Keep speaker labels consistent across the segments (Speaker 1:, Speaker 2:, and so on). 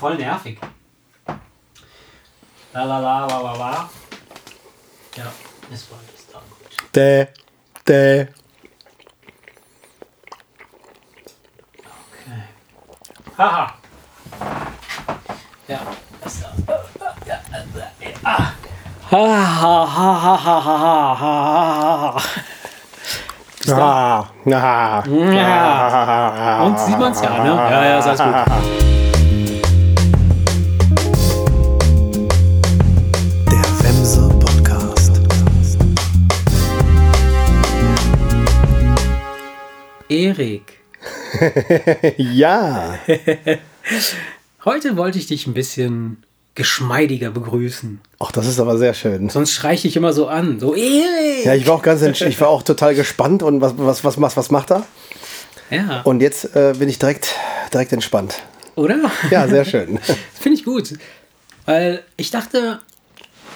Speaker 1: Voll nervig. La la la la la la. Ja, ist voll ist dann gut.
Speaker 2: Dä, dä.
Speaker 1: Okay. Haha. Ja, ist da. Ah.
Speaker 2: Ah, ah,
Speaker 1: Ja. Und sieht man's ja, ne? Ja, ja, ist alles gut. Erik,
Speaker 2: Ja.
Speaker 1: heute wollte ich dich ein bisschen geschmeidiger begrüßen.
Speaker 2: Ach, das ist aber sehr schön.
Speaker 1: Sonst schreie ich dich immer so an. So, Erik!
Speaker 2: Ja, ich war auch ganz ich war auch total gespannt und was, was, was, was, was macht er?
Speaker 1: Ja,
Speaker 2: Und jetzt äh, bin ich direkt, direkt entspannt.
Speaker 1: oder?
Speaker 2: Ja, sehr schön.
Speaker 1: Finde ich gut. Weil ich dachte,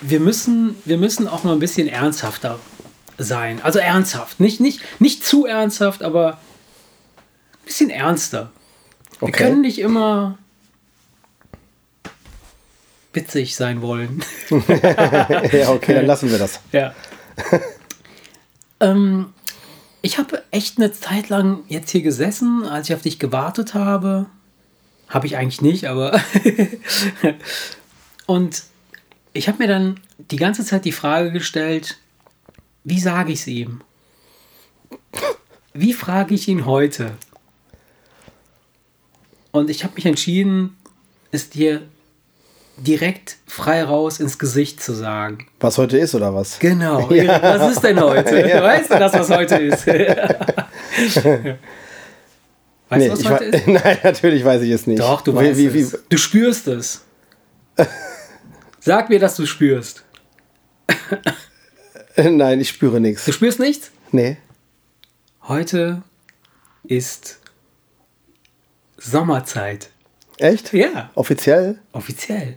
Speaker 1: wir müssen, wir müssen auch mal ein bisschen ernsthafter sein. Also ernsthaft. Nicht, nicht, nicht zu ernsthaft, aber ein bisschen ernster. Wir
Speaker 2: Okay.
Speaker 1: können nicht immer witzig sein wollen.
Speaker 2: ja, okay, dann lassen wir das.
Speaker 1: Ja. ähm, ich habe echt eine Zeit lang jetzt hier gesessen, als ich auf dich gewartet habe. Habe ich eigentlich nicht, aber. Und ich habe mir dann die ganze Zeit die Frage gestellt, wie sage ich es ihm? Wie frage ich ihn heute? Und ich habe mich entschieden, es dir direkt frei raus ins Gesicht zu sagen.
Speaker 2: Was heute ist oder was?
Speaker 1: Genau. Erik, Was ist denn heute? Weißt du das, was heute ist? weißt
Speaker 2: Nee,
Speaker 1: du, was heute ist?
Speaker 2: Nein, natürlich weiß ich es nicht.
Speaker 1: Doch, du weißt
Speaker 2: wie, wie,
Speaker 1: es. Du spürst es. Sag mir, dass du spürst.
Speaker 2: Nein, ich spüre nichts.
Speaker 1: Du spürst nichts?
Speaker 2: Nee.
Speaker 1: Heute ist Sommerzeit.
Speaker 2: Echt?
Speaker 1: Ja,
Speaker 2: Offiziell?
Speaker 1: offiziell.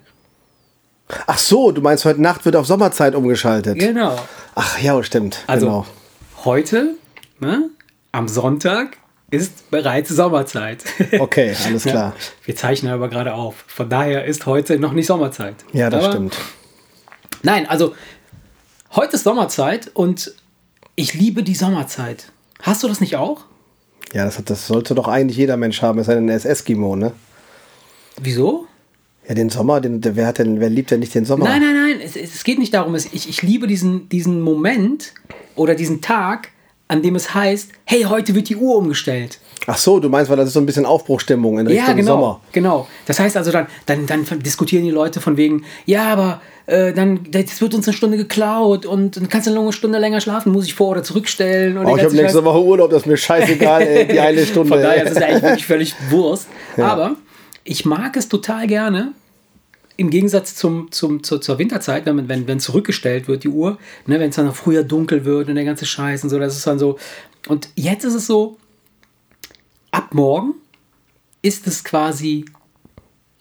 Speaker 2: Ach so, du meinst, heute Nacht wird auf Sommerzeit umgeschaltet.
Speaker 1: Genau.
Speaker 2: Ach ja, stimmt.
Speaker 1: Also
Speaker 2: genau.
Speaker 1: heute, ne, am Sonntag, ist bereits Sommerzeit.
Speaker 2: Okay, alles
Speaker 1: Ja,
Speaker 2: klar.
Speaker 1: wir zeichnen aber gerade auf. Von daher ist heute noch nicht Sommerzeit.
Speaker 2: Ja, das
Speaker 1: aber,
Speaker 2: stimmt.
Speaker 1: Nein, also heute ist Sommerzeit und ich liebe die Sommerzeit. Hast du das nicht auch?
Speaker 2: Ja, das, hat, das sollte doch eigentlich jeder Mensch haben, es sei denn, er ist Eskimo, ne?
Speaker 1: Wieso?
Speaker 2: Ja, den Sommer, den, wer, hat denn, wer liebt denn nicht den Sommer?
Speaker 1: Nein, nein, nein. Es, es geht nicht darum. Es, ich, ich liebe diesen, diesen Moment oder diesen Tag, an dem es heißt, hey, heute wird die Uhr umgestellt.
Speaker 2: Ach so, du meinst, weil das ist so ein bisschen Aufbruchstimmung in Richtung
Speaker 1: ja, genau.
Speaker 2: Sommer.
Speaker 1: Genau. Das heißt also, dann, dann, dann diskutieren die Leute von wegen, ja, aber äh, dann das wird uns eine Stunde geklaut und dann kannst du eine Stunde länger schlafen, muss ich vor- oder zurückstellen. Und
Speaker 2: Oh, ich habe nächste. Woche Urlaub, das ist mir scheißegal, ey, die eine Stunde.
Speaker 1: Von daher ist es ja eigentlich wirklich völlig Wurst. Aber ich mag es total gerne, im Gegensatz zum, zum, zur, zur Winterzeit, wenn, man- wenn, wenn zurückgestellt wird, die Uhr, ne, wenn es dann früher dunkel wird und der ganze Scheiß und so, das ist dann so. Und jetzt ist es so, morgen ist es quasi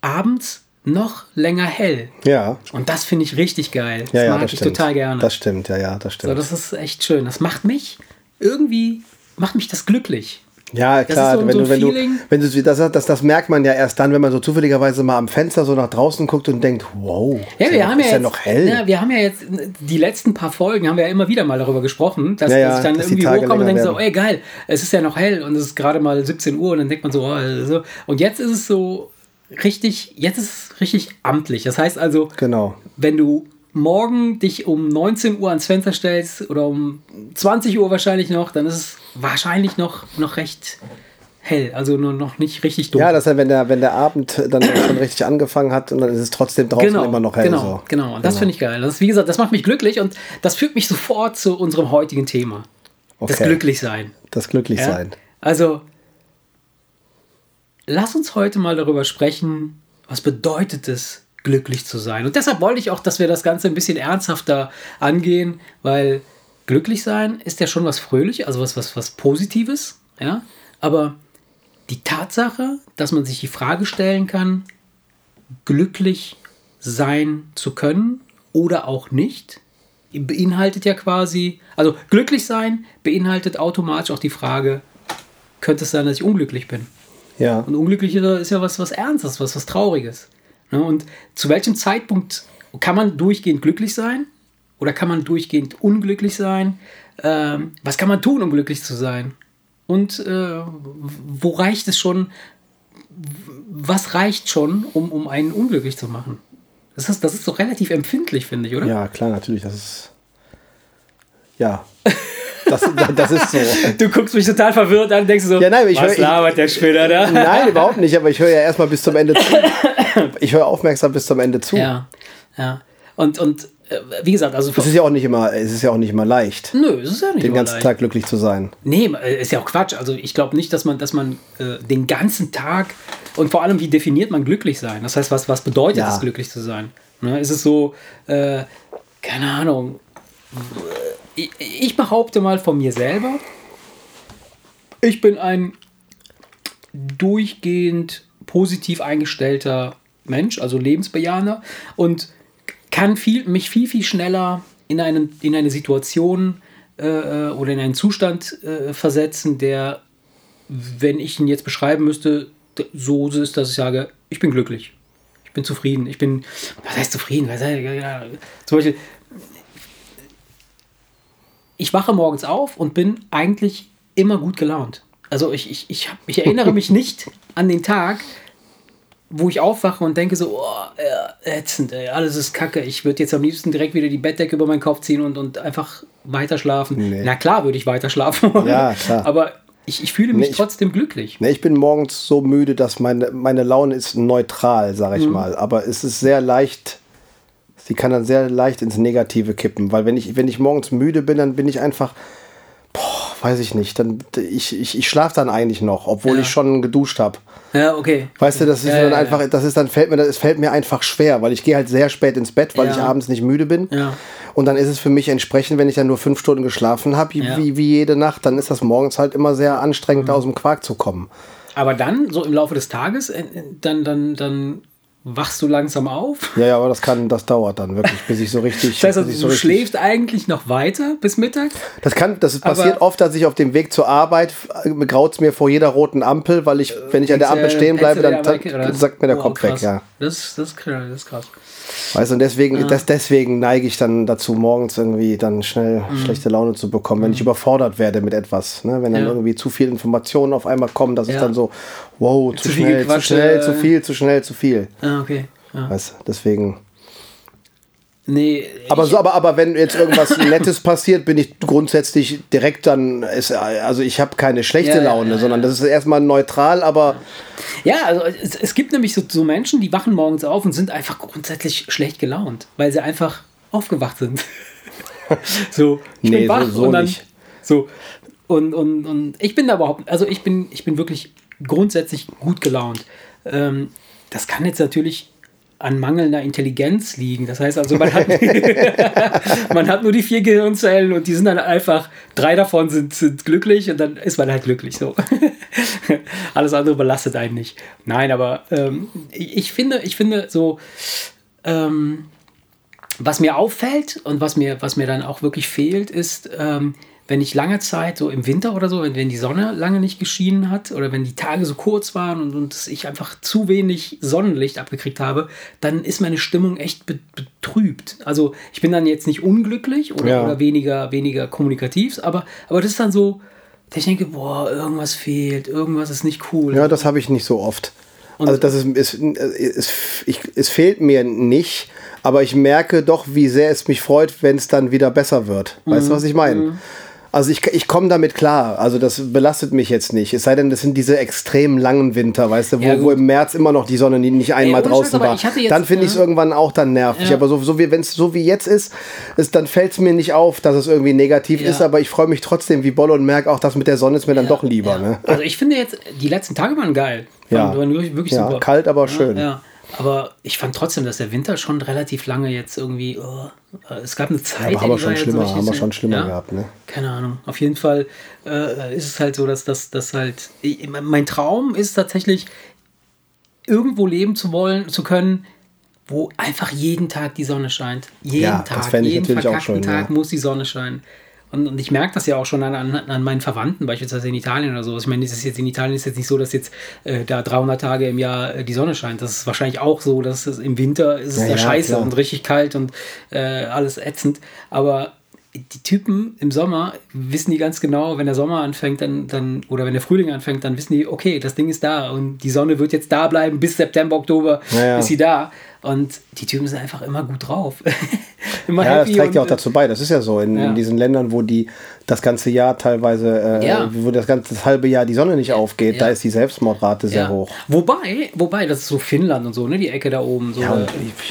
Speaker 1: abends noch länger hell.
Speaker 2: ja,
Speaker 1: Und das finde ich richtig geil. Das
Speaker 2: ja, ja,
Speaker 1: mag
Speaker 2: das
Speaker 1: ich
Speaker 2: stimmt.
Speaker 1: total gerne.
Speaker 2: Das stimmt, ja, ja, das
Speaker 1: so,
Speaker 2: stimmt.
Speaker 1: das ist echt schön. Das macht mich irgendwie, macht mich das glücklich.
Speaker 2: Ja, klar,
Speaker 1: so-
Speaker 2: wenn,
Speaker 1: so
Speaker 2: du, wenn, du, wenn du, das, das, das merkt man ja erst dann, wenn man so zufälligerweise mal am Fenster so nach draußen guckt und denkt, wow,
Speaker 1: Ja,
Speaker 2: ist
Speaker 1: wir
Speaker 2: ja,
Speaker 1: haben
Speaker 2: noch,
Speaker 1: ja,
Speaker 2: ist ja
Speaker 1: jetzt,
Speaker 2: noch hell.
Speaker 1: Ja, wir haben ja jetzt die letzten paar Folgen haben wir ja immer wieder mal darüber gesprochen, dass,
Speaker 2: Ja, ja,
Speaker 1: dass ich dann
Speaker 2: dass
Speaker 1: irgendwie hochkomme und denke so, ey geil, es ist ja noch hell und es ist gerade mal 17 Uhr und dann denkt man so, oh, so. und jetzt ist es so richtig, jetzt ist es richtig amtlich. Das heißt also,
Speaker 2: Genau.
Speaker 1: wenn du morgen dich um 19 Uhr ans Fenster stellst oder um 20 Uhr wahrscheinlich noch, dann ist es wahrscheinlich noch, noch recht hell, also nur noch nicht richtig dunkel.
Speaker 2: Ja, das ist ja, wenn der, wenn der Abend dann schon richtig angefangen hat und dann ist es trotzdem draußen immer noch hell.
Speaker 1: Genau,
Speaker 2: so.
Speaker 1: genau. Und das finde ich geil. Das ist, wie gesagt, das macht mich glücklich und das führt mich sofort zu unserem heutigen Thema. Das
Speaker 2: Okay.
Speaker 1: Glücklichsein.
Speaker 2: Das Glücklichsein.
Speaker 1: Ja? Also, lass uns heute mal darüber sprechen, was bedeutet es, glücklich zu sein. Und deshalb wollte ich auch, dass wir das Ganze ein bisschen ernsthafter angehen, weil glücklich sein ist ja schon was Fröhliches, also was, was, was Positives, ja. Aber die Tatsache, dass man sich die Frage stellen kann, glücklich sein zu können oder auch nicht, beinhaltet ja quasi, also glücklich sein beinhaltet automatisch auch die Frage, könnte es sein, dass ich unglücklich bin?
Speaker 2: Ja.
Speaker 1: Und unglücklich ist ja was, was Ernstes, was, was Trauriges. Ne? Und zu welchem Zeitpunkt kann man durchgehend glücklich sein? Oder kann man durchgehend unglücklich sein? Ähm, was kann man tun, um glücklich zu sein? Und äh, wo reicht es schon? Was reicht schon, um, um einen unglücklich zu machen? Das ist, das ist doch relativ empfindlich, finde ich, oder?
Speaker 2: Ja, klar, natürlich. Das ist. Ja. Das, das ist so.
Speaker 1: Du guckst mich total verwirrt an und denkst so,
Speaker 2: Ja, nein, ich
Speaker 1: was
Speaker 2: hör-
Speaker 1: labert der Spinner da?
Speaker 2: Nein, überhaupt nicht, aber ich höre ja erstmal bis zum Ende zu. Ich höre aufmerksam bis zum Ende zu.
Speaker 1: Ja, ja. Und, und wie gesagt, also
Speaker 2: Es ist ja auch nicht immer, es ist ja auch nicht immer leicht,
Speaker 1: nö, es ist ja nicht
Speaker 2: den ganzen
Speaker 1: leicht.
Speaker 2: Tag glücklich zu sein.
Speaker 1: Nee, äh, ist ja auch Quatsch. Also ich glaube nicht, dass man, dass man äh, den ganzen Tag und vor allem, wie definiert man glücklich sein? Das heißt, was, was bedeutet
Speaker 2: Ja.
Speaker 1: es, glücklich zu sein? Ne? Ist es so, äh, keine Ahnung, ich, ich behaupte mal von mir selber, ich bin ein durchgehend positiv eingestellter Mensch, also lebensbejahender und kann viel, mich viel, viel schneller in, einen, in eine Situation äh, äh, oder in einen Zustand äh, versetzen, der, wenn ich ihn jetzt beschreiben müsste, so ist, dass ich sage, ich bin glücklich. Ich bin zufrieden. Ich bin, was heißt zufrieden? Was heißt, ja, zum Beispiel, ich wache morgens auf und bin eigentlich immer gut gelaunt. Also ich, ich, ich, ich erinnere mich nicht an den Tag, wo ich aufwache und denke so, oh, äh, ätzend, ey, alles ist kacke. Ich würde jetzt am liebsten direkt wieder die Bettdecke über meinen Kopf ziehen und, und einfach weiter schlafen.
Speaker 2: Nee.
Speaker 1: Na klar würde ich weiter schlafen.
Speaker 2: Ja, klar.
Speaker 1: Aber ich, ich fühle mich
Speaker 2: Nee, ich-
Speaker 1: trotzdem glücklich.
Speaker 2: Ne, ich bin morgens so müde, dass meine, meine Laune ist neutral, sage ich mal. Aber es ist sehr leicht, sie kann dann sehr leicht ins Negative kippen. Weil wenn ich, wenn ich morgens müde bin, dann bin ich einfach, boah, weiß ich nicht, dann, ich, ich, ich schlafe dann eigentlich noch, obwohl
Speaker 1: Ja.
Speaker 2: ich schon geduscht habe.
Speaker 1: Ja, okay.
Speaker 2: Weißt du, das ist
Speaker 1: Ja,
Speaker 2: dann
Speaker 1: ja,
Speaker 2: einfach, das ist dann fällt mir, es fällt mir einfach schwer, weil ich gehe halt sehr spät ins Bett, weil ich abends nicht müde bin.
Speaker 1: Ja.
Speaker 2: Und dann ist es für mich entsprechend, wenn ich dann nur fünf Stunden geschlafen habe, wie, wie jede Nacht, dann ist das morgens halt immer sehr anstrengend,
Speaker 1: Mhm.
Speaker 2: aus dem Quark zu kommen.
Speaker 1: Aber dann, so im Laufe des Tages, äh, äh, dann, dann, dann wachst du langsam auf.
Speaker 2: Ja, ja, aber das kann, das dauert dann wirklich, bis ich so richtig.
Speaker 1: Das heißt, also,
Speaker 2: so
Speaker 1: du schläfst eigentlich noch weiter bis Mittag?
Speaker 2: das kann, das passiert oft, dass ich auf dem Weg zur Arbeit graut es mir vor jeder roten Ampel, weil ich, wenn ich an der Ampel
Speaker 1: Äh,
Speaker 2: stehen bleibe, dann, sagt mir der
Speaker 1: Oh,
Speaker 2: Kopf weg, ja.
Speaker 1: Das, das ist krass.
Speaker 2: Weißt du, und deswegen, das, deswegen neige ich dann dazu, morgens irgendwie dann schnell
Speaker 1: Mhm.
Speaker 2: schlechte Laune zu bekommen, wenn ich überfordert werde mit etwas. Ne? Wenn dann
Speaker 1: Ja.
Speaker 2: irgendwie zu viel Informationen auf einmal kommen, das
Speaker 1: Ja.
Speaker 2: ist dann so, wow, zu,
Speaker 1: Zu
Speaker 2: schnell, zu schnell, zu viel, zu schnell, zu viel.
Speaker 1: Ah, okay. Ja.
Speaker 2: Weißt du, deswegen.
Speaker 1: Nee,
Speaker 2: Aber so, aber, aber wenn jetzt irgendwas Nettes passiert, bin ich grundsätzlich direkt dann, ist, also ich habe keine schlechte
Speaker 1: Ja,
Speaker 2: Laune,
Speaker 1: ja,
Speaker 2: sondern
Speaker 1: ja.
Speaker 2: das ist erstmal neutral, aber
Speaker 1: ja, also es, es gibt nämlich so, so Menschen, die wachen morgens auf und sind einfach grundsätzlich schlecht gelaunt, weil sie einfach aufgewacht sind. so, ich
Speaker 2: Nee,
Speaker 1: bin wach
Speaker 2: so- so
Speaker 1: und dann
Speaker 2: nicht.
Speaker 1: so und, und, und ich bin da überhaupt, also ich bin, ich bin wirklich grundsätzlich gut gelaunt. Ähm, das kann jetzt natürlich an mangelnder Intelligenz liegen. Das heißt also, man hat, man hat nur die vier Gehirnzellen und die sind dann einfach, drei davon sind, sind glücklich und dann ist man halt glücklich so. Alles andere belastet einen nicht. Nein, aber ähm, ich, finde, ich finde so, ähm, was mir auffällt und was mir, was mir dann auch wirklich fehlt, ist, ähm, wenn ich lange Zeit, so im Winter oder so, wenn, wenn die Sonne lange nicht geschienen hat oder wenn die Tage so kurz waren und, und ich einfach zu wenig Sonnenlicht abgekriegt habe, dann ist meine Stimmung echt be betrübt. Also ich bin dann jetzt nicht unglücklich oder,
Speaker 2: Ja.
Speaker 1: oder weniger, weniger kommunikativ, aber, aber das ist dann so, dass ich denke, boah, irgendwas fehlt, irgendwas ist nicht cool.
Speaker 2: ja, das habe ich nicht so oft. also das ist, ist, ist ich, es fehlt mir nicht, aber ich merke doch, wie sehr es mich freut, wenn es dann wieder besser wird. Weißt du, was ich meine? Also ich, ich komme damit klar. Also das belastet mich jetzt nicht. Es sei denn, das sind diese extrem langen Winter, weißt du, wo,
Speaker 1: Ja,
Speaker 2: wo im März immer noch die Sonne nicht einmal
Speaker 1: Scheiß,
Speaker 2: draußen war.
Speaker 1: jetzt,
Speaker 2: dann finde ich es irgendwann auch dann nervig.
Speaker 1: Ja.
Speaker 2: Aber so, so wie wenn es so wie jetzt ist, ist dann fällt es mir nicht auf, dass es irgendwie negativ
Speaker 1: Ja.
Speaker 2: ist. Aber ich freue mich trotzdem wie Bolle und merke auch, das mit der Sonne ist mir dann doch lieber.
Speaker 1: Ja.
Speaker 2: Ne?
Speaker 1: Also ich finde jetzt, die letzten Tage waren geil.
Speaker 2: Ja.
Speaker 1: Waren, wirklich,
Speaker 2: Ja,
Speaker 1: super.
Speaker 2: kalt, aber schön.
Speaker 1: Ja, aber ich fand trotzdem, dass der Winter schon relativ lange jetzt irgendwie. Oh, es gab eine Zeit.
Speaker 2: Aber haben wir schon schlimmer, haben wir schon schlimmer
Speaker 1: ja?
Speaker 2: gehabt, ne?
Speaker 1: Keine Ahnung. Auf jeden Fall äh, ist es halt so, dass das dass halt. Ich, mein Traum ist tatsächlich, irgendwo leben zu wollen, zu können, wo einfach jeden Tag die Sonne scheint. Jeden
Speaker 2: Ja, das
Speaker 1: Tag,
Speaker 2: fände ich
Speaker 1: jeden
Speaker 2: natürlich auch
Speaker 1: verkackten
Speaker 2: schön,
Speaker 1: Tag
Speaker 2: ja.
Speaker 1: muss die Sonne scheinen. Und, und ich merke das ja auch schon an, an, an, meinen Verwandten, beispielsweise in Italien oder so. Ich meine, ist jetzt in Italien ist jetzt nicht so, dass jetzt äh, da 300 Tage im Jahr äh, die Sonne scheint. Das ist wahrscheinlich auch so, dass es im Winter ist es ja, ja scheiße klar. und richtig kalt und äh, alles ätzend. Aber die Typen im Sommer wissen die ganz genau, wenn der Sommer anfängt, dann, dann, oder wenn der Frühling anfängt, dann wissen die, okay, das Ding ist da und die Sonne wird jetzt da bleiben bis September, Oktober ja, ja. ist sie da. Und die Typen sind einfach immer gut drauf.
Speaker 2: immer ja, das trägt ja auch dazu bei. Das ist ja so. In, ja. in diesen Ländern, wo die das ganze Jahr teilweise, äh, ja. wo das ganze das halbe Jahr die Sonne nicht aufgeht, da ist die Selbstmordrate sehr hoch.
Speaker 1: Wobei, wobei, das ist so Finnland und so, ne, die Ecke da oben. So,
Speaker 2: ja,
Speaker 1: und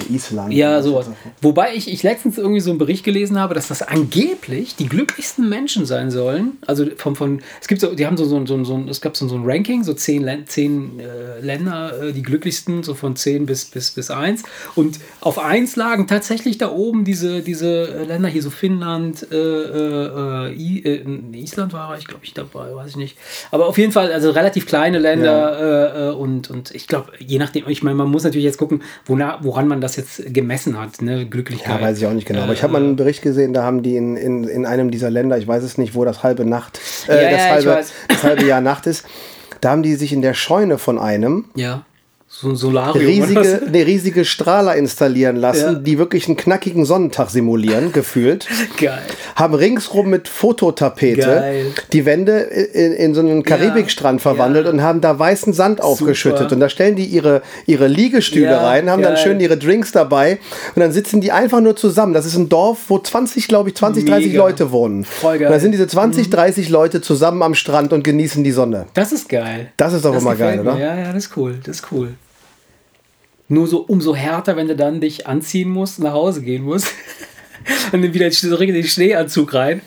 Speaker 2: Island.
Speaker 1: Ja, sowas. Wobei ich, ich letztens irgendwie so einen Bericht gelesen habe, dass das angeblich die glücklichsten Menschen sein sollen. Also von, von es gibt so, die haben so, so, so, so es gab so, so ein Ranking, so zehn, zehn äh, Länder, äh, die glücklichsten, so von zehn bis, bis, bis eins. Und auf eins lagen tatsächlich da oben diese, diese Länder hier, so Finnland, äh, äh, äh, Island war ich, glaube ich, dabei, weiß ich nicht. Aber auf jeden Fall, also relativ kleine Länder ja. Äh, äh, und, und ich glaube, je nachdem, ich meine, man muss natürlich jetzt gucken, wona, woran man das jetzt gemessen hat, ne, Glücklichkeit.
Speaker 2: Ja, weiß ich auch nicht genau. Aber ich habe mal einen Bericht gesehen, da haben die in, in, in einem dieser Länder, ich weiß es nicht, wo das halbe Nacht, ja, das, ja, halbe, das halbe Jahr Nacht ist, da haben die sich in der Scheune von einem
Speaker 1: ja so ein Solarium.
Speaker 2: Riesige, eine riesige Strahler installieren lassen, ja. die wirklich einen knackigen Sonnentag simulieren, gefühlt.
Speaker 1: Geil.
Speaker 2: Haben ringsrum mit Fototapete Geil. die Wände in, in so einen Karibikstrand ja. verwandelt ja. und haben da weißen Sand Super. aufgeschüttet. Und da stellen die ihre, ihre Liegestühle rein, haben Geil. dann schön ihre Drinks dabei und dann sitzen die einfach nur zusammen. Das ist ein Dorf, wo 20, glaube ich, 20, Mega. 30 Leute wohnen. Voll geil. Und da sind diese 20, 30 mhm. Leute zusammen am Strand und genießen die Sonne.
Speaker 1: Das ist geil.
Speaker 2: Das ist doch immer geil, oder?
Speaker 1: Ja, ja, das ist cool. Das ist cool. Nur so umso härter, wenn du dann dich anziehen musst, nach Hause gehen musst. und dann wieder so in den Schneeanzug rein.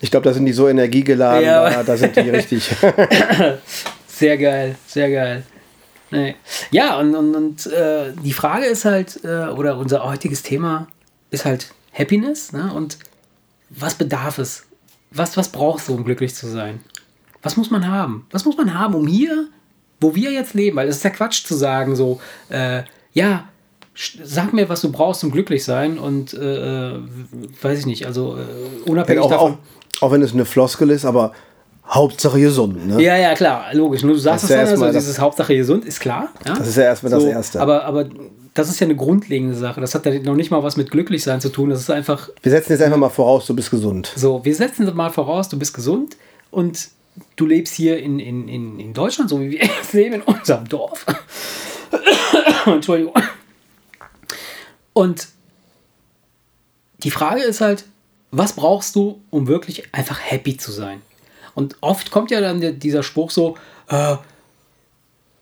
Speaker 2: Ich glaube, da sind die so energiegeladen, ja. da, da sind die richtig.
Speaker 1: sehr geil, sehr geil. Nee. Ja, und, und, und äh, die Frage ist halt, äh, oder unser heutiges Thema ist halt Happiness. Ne? Und was bedarf es? Was, was brauchst du, um glücklich zu sein? Was muss man haben? Was muss man haben, um hier, wo wir jetzt leben? Weil es ist ja Quatsch zu sagen, so, äh, ja, sag mir, was du brauchst, um glücklich sein und äh, weiß ich nicht, also äh, unabhängig
Speaker 2: auch,
Speaker 1: davon.
Speaker 2: Auch, auch, wenn es eine Floskel ist, aber Hauptsache gesund, ne?
Speaker 1: Ja, ja, klar, logisch. Nur du sagst es ja dann, also dieses Hauptsache gesund ist klar. Ja?
Speaker 2: Das ist ja erstmal so, das Erste.
Speaker 1: Aber, aber das ist ja eine grundlegende Sache. Das hat ja noch nicht mal was mit glücklich sein zu tun. Das ist einfach.
Speaker 2: Wir setzen jetzt einfach mal voraus, du bist gesund.
Speaker 1: So, wir setzen mal voraus, du bist gesund und du lebst hier in, in, in, in Deutschland, so wie wir leben in unserem Dorf. Entschuldigung. Und die Frage ist halt, was brauchst du, um wirklich einfach happy zu sein? Und oft kommt ja dann dieser Spruch so, äh,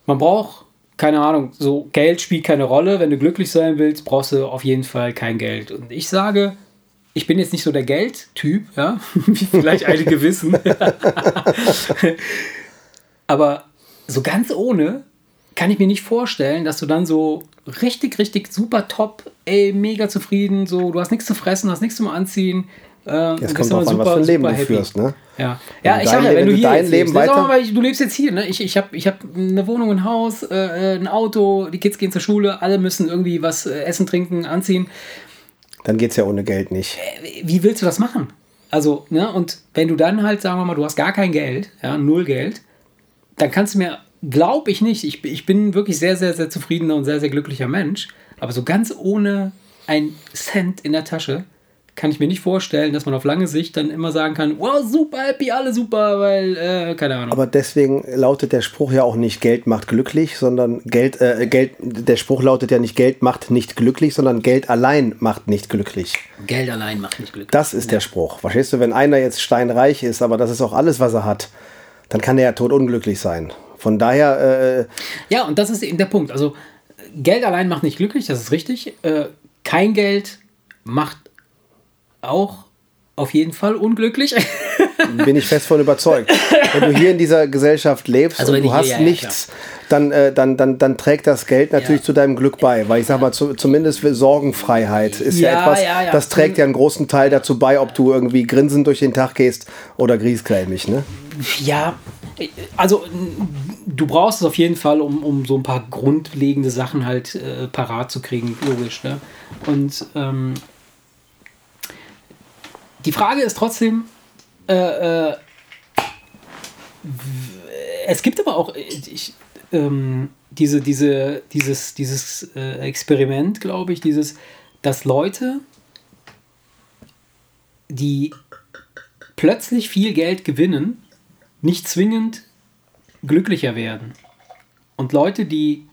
Speaker 1: man braucht, keine Ahnung, so Geld spielt keine Rolle. Wenn du glücklich sein willst, brauchst du auf jeden Fall kein Geld. Und ich sage, ich bin jetzt nicht so der Geldtyp, ja, wie vielleicht einige wissen. Aber so ganz ohne kann ich mir nicht vorstellen, dass du dann so richtig, richtig super top, ey, mega zufrieden, so, du hast nichts zu fressen, hast nichts zum Anziehen.
Speaker 2: Äh, Jetzt kommt drauf an, was für ein Leben du führst, ne?
Speaker 1: Ja, ja ich sag ja, wenn du hier jetzt lebst, weiter mal, du lebst jetzt hier, ne? Ich, ich habe ich hab eine Wohnung, ein Haus, äh, ein Auto, die Kids gehen zur Schule, alle müssen irgendwie was äh, essen, trinken, anziehen.
Speaker 2: Dann geht es ja ohne Geld nicht.
Speaker 1: Äh, wie willst du das machen? Also, ne, und wenn du dann halt, sagen wir mal, du hast gar kein Geld, ja, null Geld, dann kannst du mir glaube ich nicht. Ich, ich bin wirklich sehr, sehr, sehr zufriedener und sehr, sehr glücklicher Mensch. Aber so ganz ohne ein Cent in der Tasche kann ich mir nicht vorstellen, dass man auf lange Sicht dann immer sagen kann, wow, super happy, alle super, weil, äh, keine Ahnung.
Speaker 2: Aber deswegen lautet der Spruch ja auch nicht Geld macht glücklich, sondern Geld, äh, Geld, der Spruch lautet ja nicht Geld macht nicht glücklich, sondern Geld allein macht nicht glücklich.
Speaker 1: Geld allein macht nicht glücklich.
Speaker 2: Das ist ja. der Spruch. Verstehst du, wenn einer jetzt steinreich ist, aber das ist auch alles, was er hat, dann kann er ja tot unglücklich sein. Von daher. Äh,
Speaker 1: ja, und das ist eben der Punkt. Also, Geld allein macht nicht glücklich, das ist richtig. Äh, kein Geld macht auch auf jeden Fall unglücklich.
Speaker 2: Bin ich fest von überzeugt. Wenn du hier in dieser Gesellschaft lebst also und du hast hier, nichts, ja, dann, äh, dann, dann, dann trägt das Geld natürlich ja. zu deinem Glück bei. Weil ich sag mal, zu, zumindest Sorgenfreiheit ist ja, etwas, das trägt ja einen großen Teil dazu bei, ob du irgendwie grinsend durch den Tag gehst oder griesgrämig, ne?
Speaker 1: Ja, also du brauchst es auf jeden Fall, um, um so ein paar grundlegende Sachen halt äh, parat zu kriegen, logisch. Ne? Und ähm, die Frage ist trotzdem, äh, äh, es gibt aber auch ich, ähm, diese, diese, dieses, dieses äh, Experiment, glaube ich, dieses, dass Leute, die plötzlich viel Geld gewinnen, nicht zwingend glücklicher werden. Und Leute, die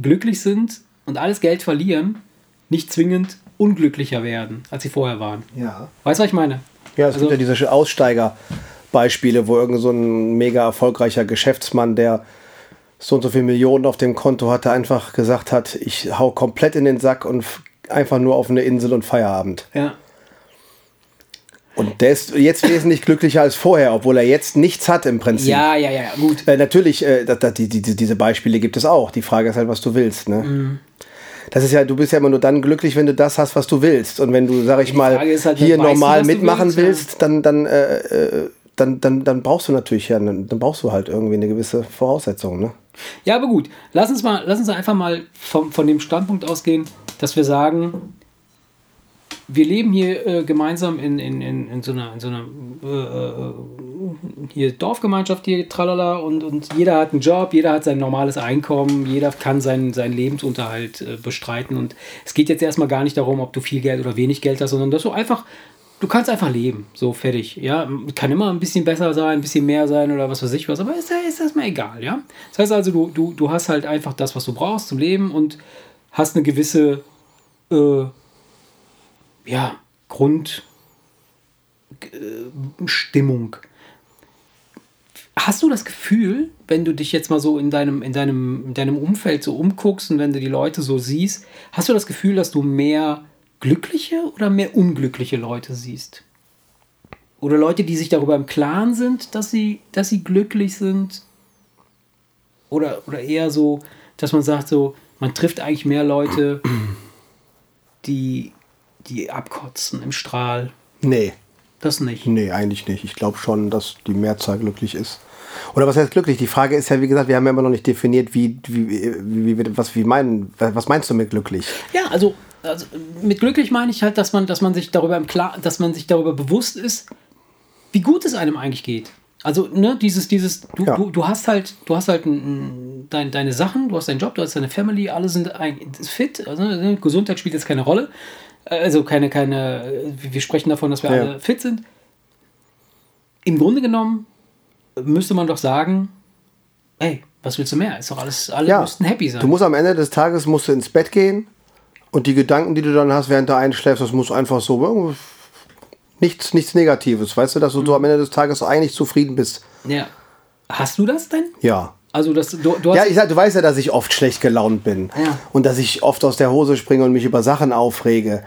Speaker 1: glücklich sind und alles Geld verlieren, nicht zwingend unglücklicher werden, als sie vorher waren.
Speaker 2: Ja.
Speaker 1: Weißt du, was ich meine?
Speaker 2: Ja, es
Speaker 1: Also-
Speaker 2: gibt ja diese Aussteigerbeispiele, wo irgend so ein mega erfolgreicher Geschäftsmann, der so und so viele Millionen auf dem Konto hatte, einfach gesagt hat, ich hau komplett in den Sack und einfach nur auf eine Insel und Feierabend.
Speaker 1: Ja.
Speaker 2: Und der ist jetzt wesentlich glücklicher als vorher, obwohl er jetzt nichts hat im Prinzip.
Speaker 1: Ja, ja, ja, gut.
Speaker 2: Äh, natürlich, äh, da, da, die, die, diese Beispiele gibt es auch. Die Frage ist halt, was du willst. Ne?
Speaker 1: Mhm.
Speaker 2: Das ist ja, du bist ja immer nur dann glücklich, wenn du das hast, was du willst. Und wenn du, sag ich mal,
Speaker 1: halt,
Speaker 2: hier normal
Speaker 1: du
Speaker 2: mitmachen
Speaker 1: willst,
Speaker 2: willst, dann, dann, äh, äh, dann, dann, dann brauchst du natürlich ja, dann brauchst du halt irgendwie eine gewisse Voraussetzung. Ne?
Speaker 1: Ja, aber gut. Lass uns mal, lass uns einfach mal vom, von dem Standpunkt ausgehen, dass wir sagen, wir leben hier äh, gemeinsam in, in, in, in so einer, in so einer äh, äh, hier Dorfgemeinschaft hier, tralala, und, und jeder hat einen Job, jeder hat sein normales Einkommen, jeder kann seinen, seinen Lebensunterhalt äh, bestreiten. Und es geht jetzt erstmal gar nicht darum, ob du viel Geld oder wenig Geld hast, sondern dass du einfach, du kannst einfach leben, so fertig. Ja, kann immer ein bisschen besser sein, ein bisschen mehr sein oder was weiß ich was, aber ist, ist erstmal egal, ja. Das heißt also, du, du, du hast halt einfach das, was du brauchst zum Leben und hast eine gewisse äh, ja, Grundstimmung. Hast du das Gefühl, wenn du dich jetzt mal so in deinem, in, deinem, in deinem Umfeld so umguckst und wenn du die Leute so siehst, hast du das Gefühl, dass du mehr glückliche oder mehr unglückliche Leute siehst? Oder Leute, die sich darüber im Klaren sind, dass sie, dass sie glücklich sind? Oder, oder eher so, dass man sagt, so, man trifft eigentlich mehr Leute, die, die abkotzen im Strahl.
Speaker 2: Nee,
Speaker 1: Das nicht.
Speaker 2: nee, eigentlich nicht. Ich glaube schon, dass die Mehrzahl glücklich ist. Oder was heißt glücklich? Die Frage ist ja, wie gesagt, wir haben ja immer noch nicht definiert, wie, wie, wie, wie, was, wie meinen, was meinst du mit glücklich?
Speaker 1: Ja, also, also mit glücklich meine ich halt, dass man, dass man sich darüber im Klar, dass man sich darüber bewusst ist, wie gut es einem eigentlich geht. Also, ne, dieses, dieses, du,
Speaker 2: Ja.
Speaker 1: du, du hast halt, du hast halt ein, ein, dein, deine Sachen, du hast deinen Job, du hast deine Family, alle sind ein, fit, also ne, Gesundheit spielt jetzt keine Rolle. Also keine, keine, wir sprechen davon, dass wir
Speaker 2: Ja.
Speaker 1: alle fit sind. Im Grunde genommen müsste man doch sagen, ey, was willst du mehr? Ist doch alles, alle
Speaker 2: Ja,
Speaker 1: müssten happy sein.
Speaker 2: du musst am Ende des Tages musst du ins Bett gehen und die Gedanken, die du dann hast, während du einschläfst, das muss einfach so äh, nichts, nichts Negatives, weißt du, dass du so am Ende des Tages eigentlich zufrieden bist.
Speaker 1: ja. Hast du das denn?
Speaker 2: Ja.
Speaker 1: Also das, du, du
Speaker 2: Ja, ich sag, du weißt ja, dass ich oft schlecht gelaunt bin
Speaker 1: Ja.
Speaker 2: und dass ich oft aus der Hose springe und mich über Sachen aufrege.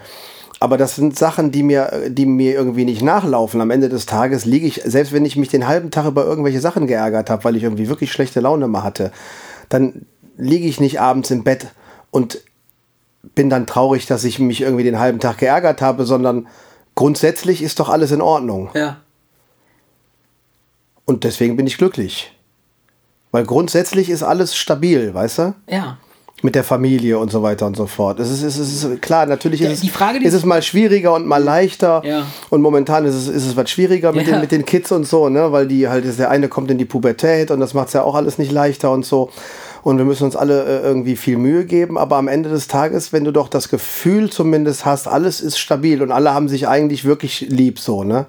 Speaker 2: Aber das sind Sachen, die mir, die mir irgendwie nicht nachlaufen. Am Ende des Tages liege ich, selbst wenn ich mich den halben Tag über irgendwelche Sachen geärgert habe, weil ich irgendwie wirklich schlechte Laune mal hatte, dann liege ich nicht abends im Bett und bin dann traurig, dass ich mich irgendwie den halben Tag geärgert habe, sondern grundsätzlich ist doch alles in Ordnung.
Speaker 1: ja.
Speaker 2: Und deswegen bin ich glücklich. Weil grundsätzlich ist alles stabil, weißt du?
Speaker 1: Ja.
Speaker 2: mit der Familie und so weiter und so fort. Es ist, es ist klar, natürlich ist, es,
Speaker 1: die Frage, die-
Speaker 2: ist es mal schwieriger und mal leichter.
Speaker 1: Ja.
Speaker 2: Und momentan ist es, ist es was schwieriger mit,
Speaker 1: Ja.
Speaker 2: den, mit den Kids und so, ne? weil die halt, der eine kommt in die Pubertät und das macht es ja auch alles nicht leichter und so. Und wir müssen uns alle äh, irgendwie viel Mühe geben, aber am Ende des Tages, wenn du doch das Gefühl zumindest hast, alles ist stabil und alle haben sich eigentlich wirklich lieb so, ne?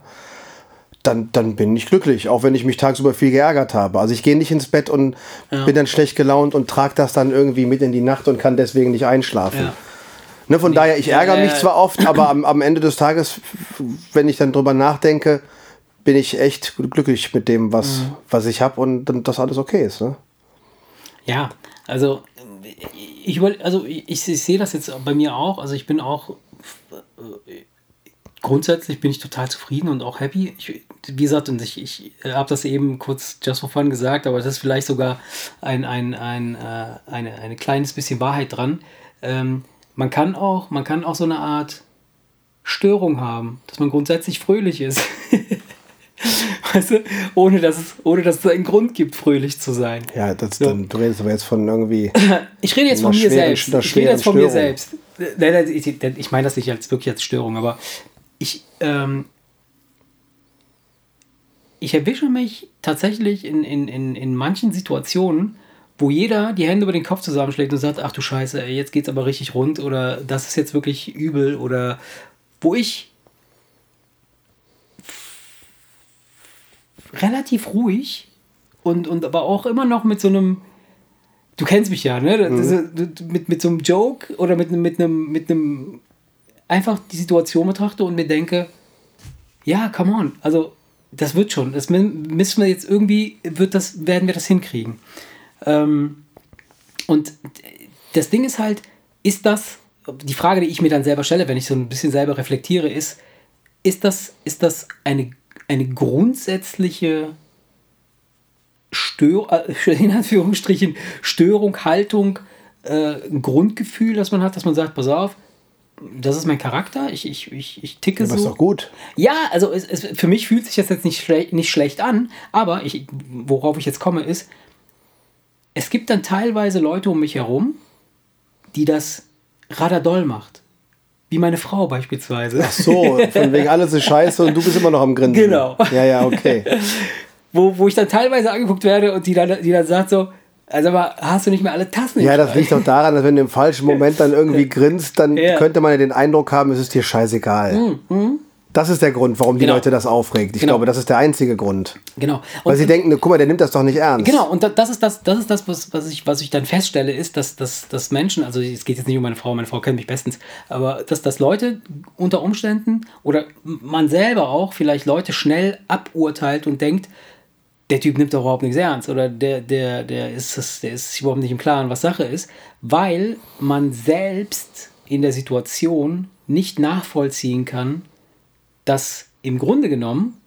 Speaker 2: Dann, dann bin ich glücklich, auch wenn ich mich tagsüber viel geärgert habe. Also ich gehe nicht ins Bett und bin dann schlecht gelaunt und trage das dann irgendwie mit in die Nacht und kann deswegen nicht einschlafen.
Speaker 1: Ja.
Speaker 2: Ne, von daher, ich ärgere
Speaker 1: Ja,
Speaker 2: mich
Speaker 1: ja.
Speaker 2: zwar oft, aber am, am Ende des Tages, wenn ich dann drüber nachdenke, bin ich echt glücklich mit dem, was,
Speaker 1: Mhm.
Speaker 2: was ich habe und dann, dass alles okay ist. Ne?
Speaker 1: Ja, also ich, also ich, ich sehe das jetzt bei mir auch. Also ich bin auch äh, grundsätzlich bin ich total zufrieden und auch happy. Ich, wie gesagt, und ich, ich habe das eben kurz just for fun gesagt, aber das ist vielleicht sogar ein, ein, ein, äh, eine, eine kleines bisschen Wahrheit dran. Ähm, man kann auch, man kann auch so eine Art Störung haben, dass man grundsätzlich fröhlich ist. weißt du, ohne dass, es, ohne dass es einen Grund gibt, fröhlich zu sein.
Speaker 2: Ja, das,
Speaker 1: So.
Speaker 2: dann, du redest aber jetzt von irgendwie.
Speaker 1: Ich rede jetzt von mir
Speaker 2: schweren-
Speaker 1: selbst. Ich rede jetzt von
Speaker 2: schweren
Speaker 1: mir
Speaker 2: Störung.
Speaker 1: selbst. Nein, nein, ich, ich meine das nicht als wirklich als Störung, aber ich, ähm, ich erwische mich tatsächlich in, in, in, in manchen Situationen, wo jeder die Hände über den Kopf zusammenschlägt und sagt, ach du Scheiße, ey, jetzt geht's aber richtig rund oder das ist jetzt wirklich übel oder wo ich relativ ruhig und, und aber auch immer noch mit so einem, du kennst mich ja, ne? Mhm. mit, mit so einem Joke oder mit, mit, einem, mit einem einfach die Situation betrachte und mir denke, ja, come on, also das wird schon. Das müssen wir jetzt irgendwie, wird das, werden wir das hinkriegen. Ähm, und das Ding ist halt, ist das, die Frage, die ich mir dann selber stelle, wenn ich so ein bisschen selber reflektiere, ist, ist das, ist das eine, eine grundsätzliche Stör, äh, in Anführungsstrichen, Störung, Haltung, äh, ein Grundgefühl, das man hat, dass man sagt, pass auf, das ist mein Charakter, ich, ich, ich, ich ticke ja, so. Das
Speaker 2: ist doch gut.
Speaker 1: Ja, also es, es, für mich fühlt sich das jetzt nicht, schle nicht schlecht an, aber ich, worauf ich jetzt komme, ist, es gibt dann teilweise Leute um mich herum, die das radadoll macht. Wie meine Frau beispielsweise.
Speaker 2: Ach so, von wegen alles ist scheiße und du bist immer noch am Grinsen.
Speaker 1: Genau.
Speaker 2: Ja, ja, okay.
Speaker 1: wo, wo ich dann teilweise angeguckt werde und die dann, die dann sagt so, also aber hast du nicht mehr alle Tassen?
Speaker 2: Ja, das liegt doch daran, dass wenn du im falschen Moment dann irgendwie grinst, dann ja. könnte man ja den Eindruck haben, es ist dir scheißegal. Mhm. mhm. Das ist der Grund, warum die genau. Leute das aufregt. Ich genau. glaube, das ist der einzige Grund.
Speaker 1: Genau.
Speaker 2: Und Weil sie denken, guck mal, der nimmt das doch nicht ernst.
Speaker 1: Genau, und das ist das, das, ist das was, was, ich, was ich dann feststelle, ist, dass, dass, dass Menschen, also es geht jetzt nicht um meine Frau, meine Frau kennt mich bestens, aber dass, dass Leute unter Umständen oder man selber auch vielleicht Leute schnell aburteilt und denkt, der Typ nimmt doch überhaupt nichts ernst oder der, der, der, ist, das, der ist überhaupt nicht im Klaren, was Sache ist, weil man selbst in der Situation nicht nachvollziehen kann, dass im Grunde genommen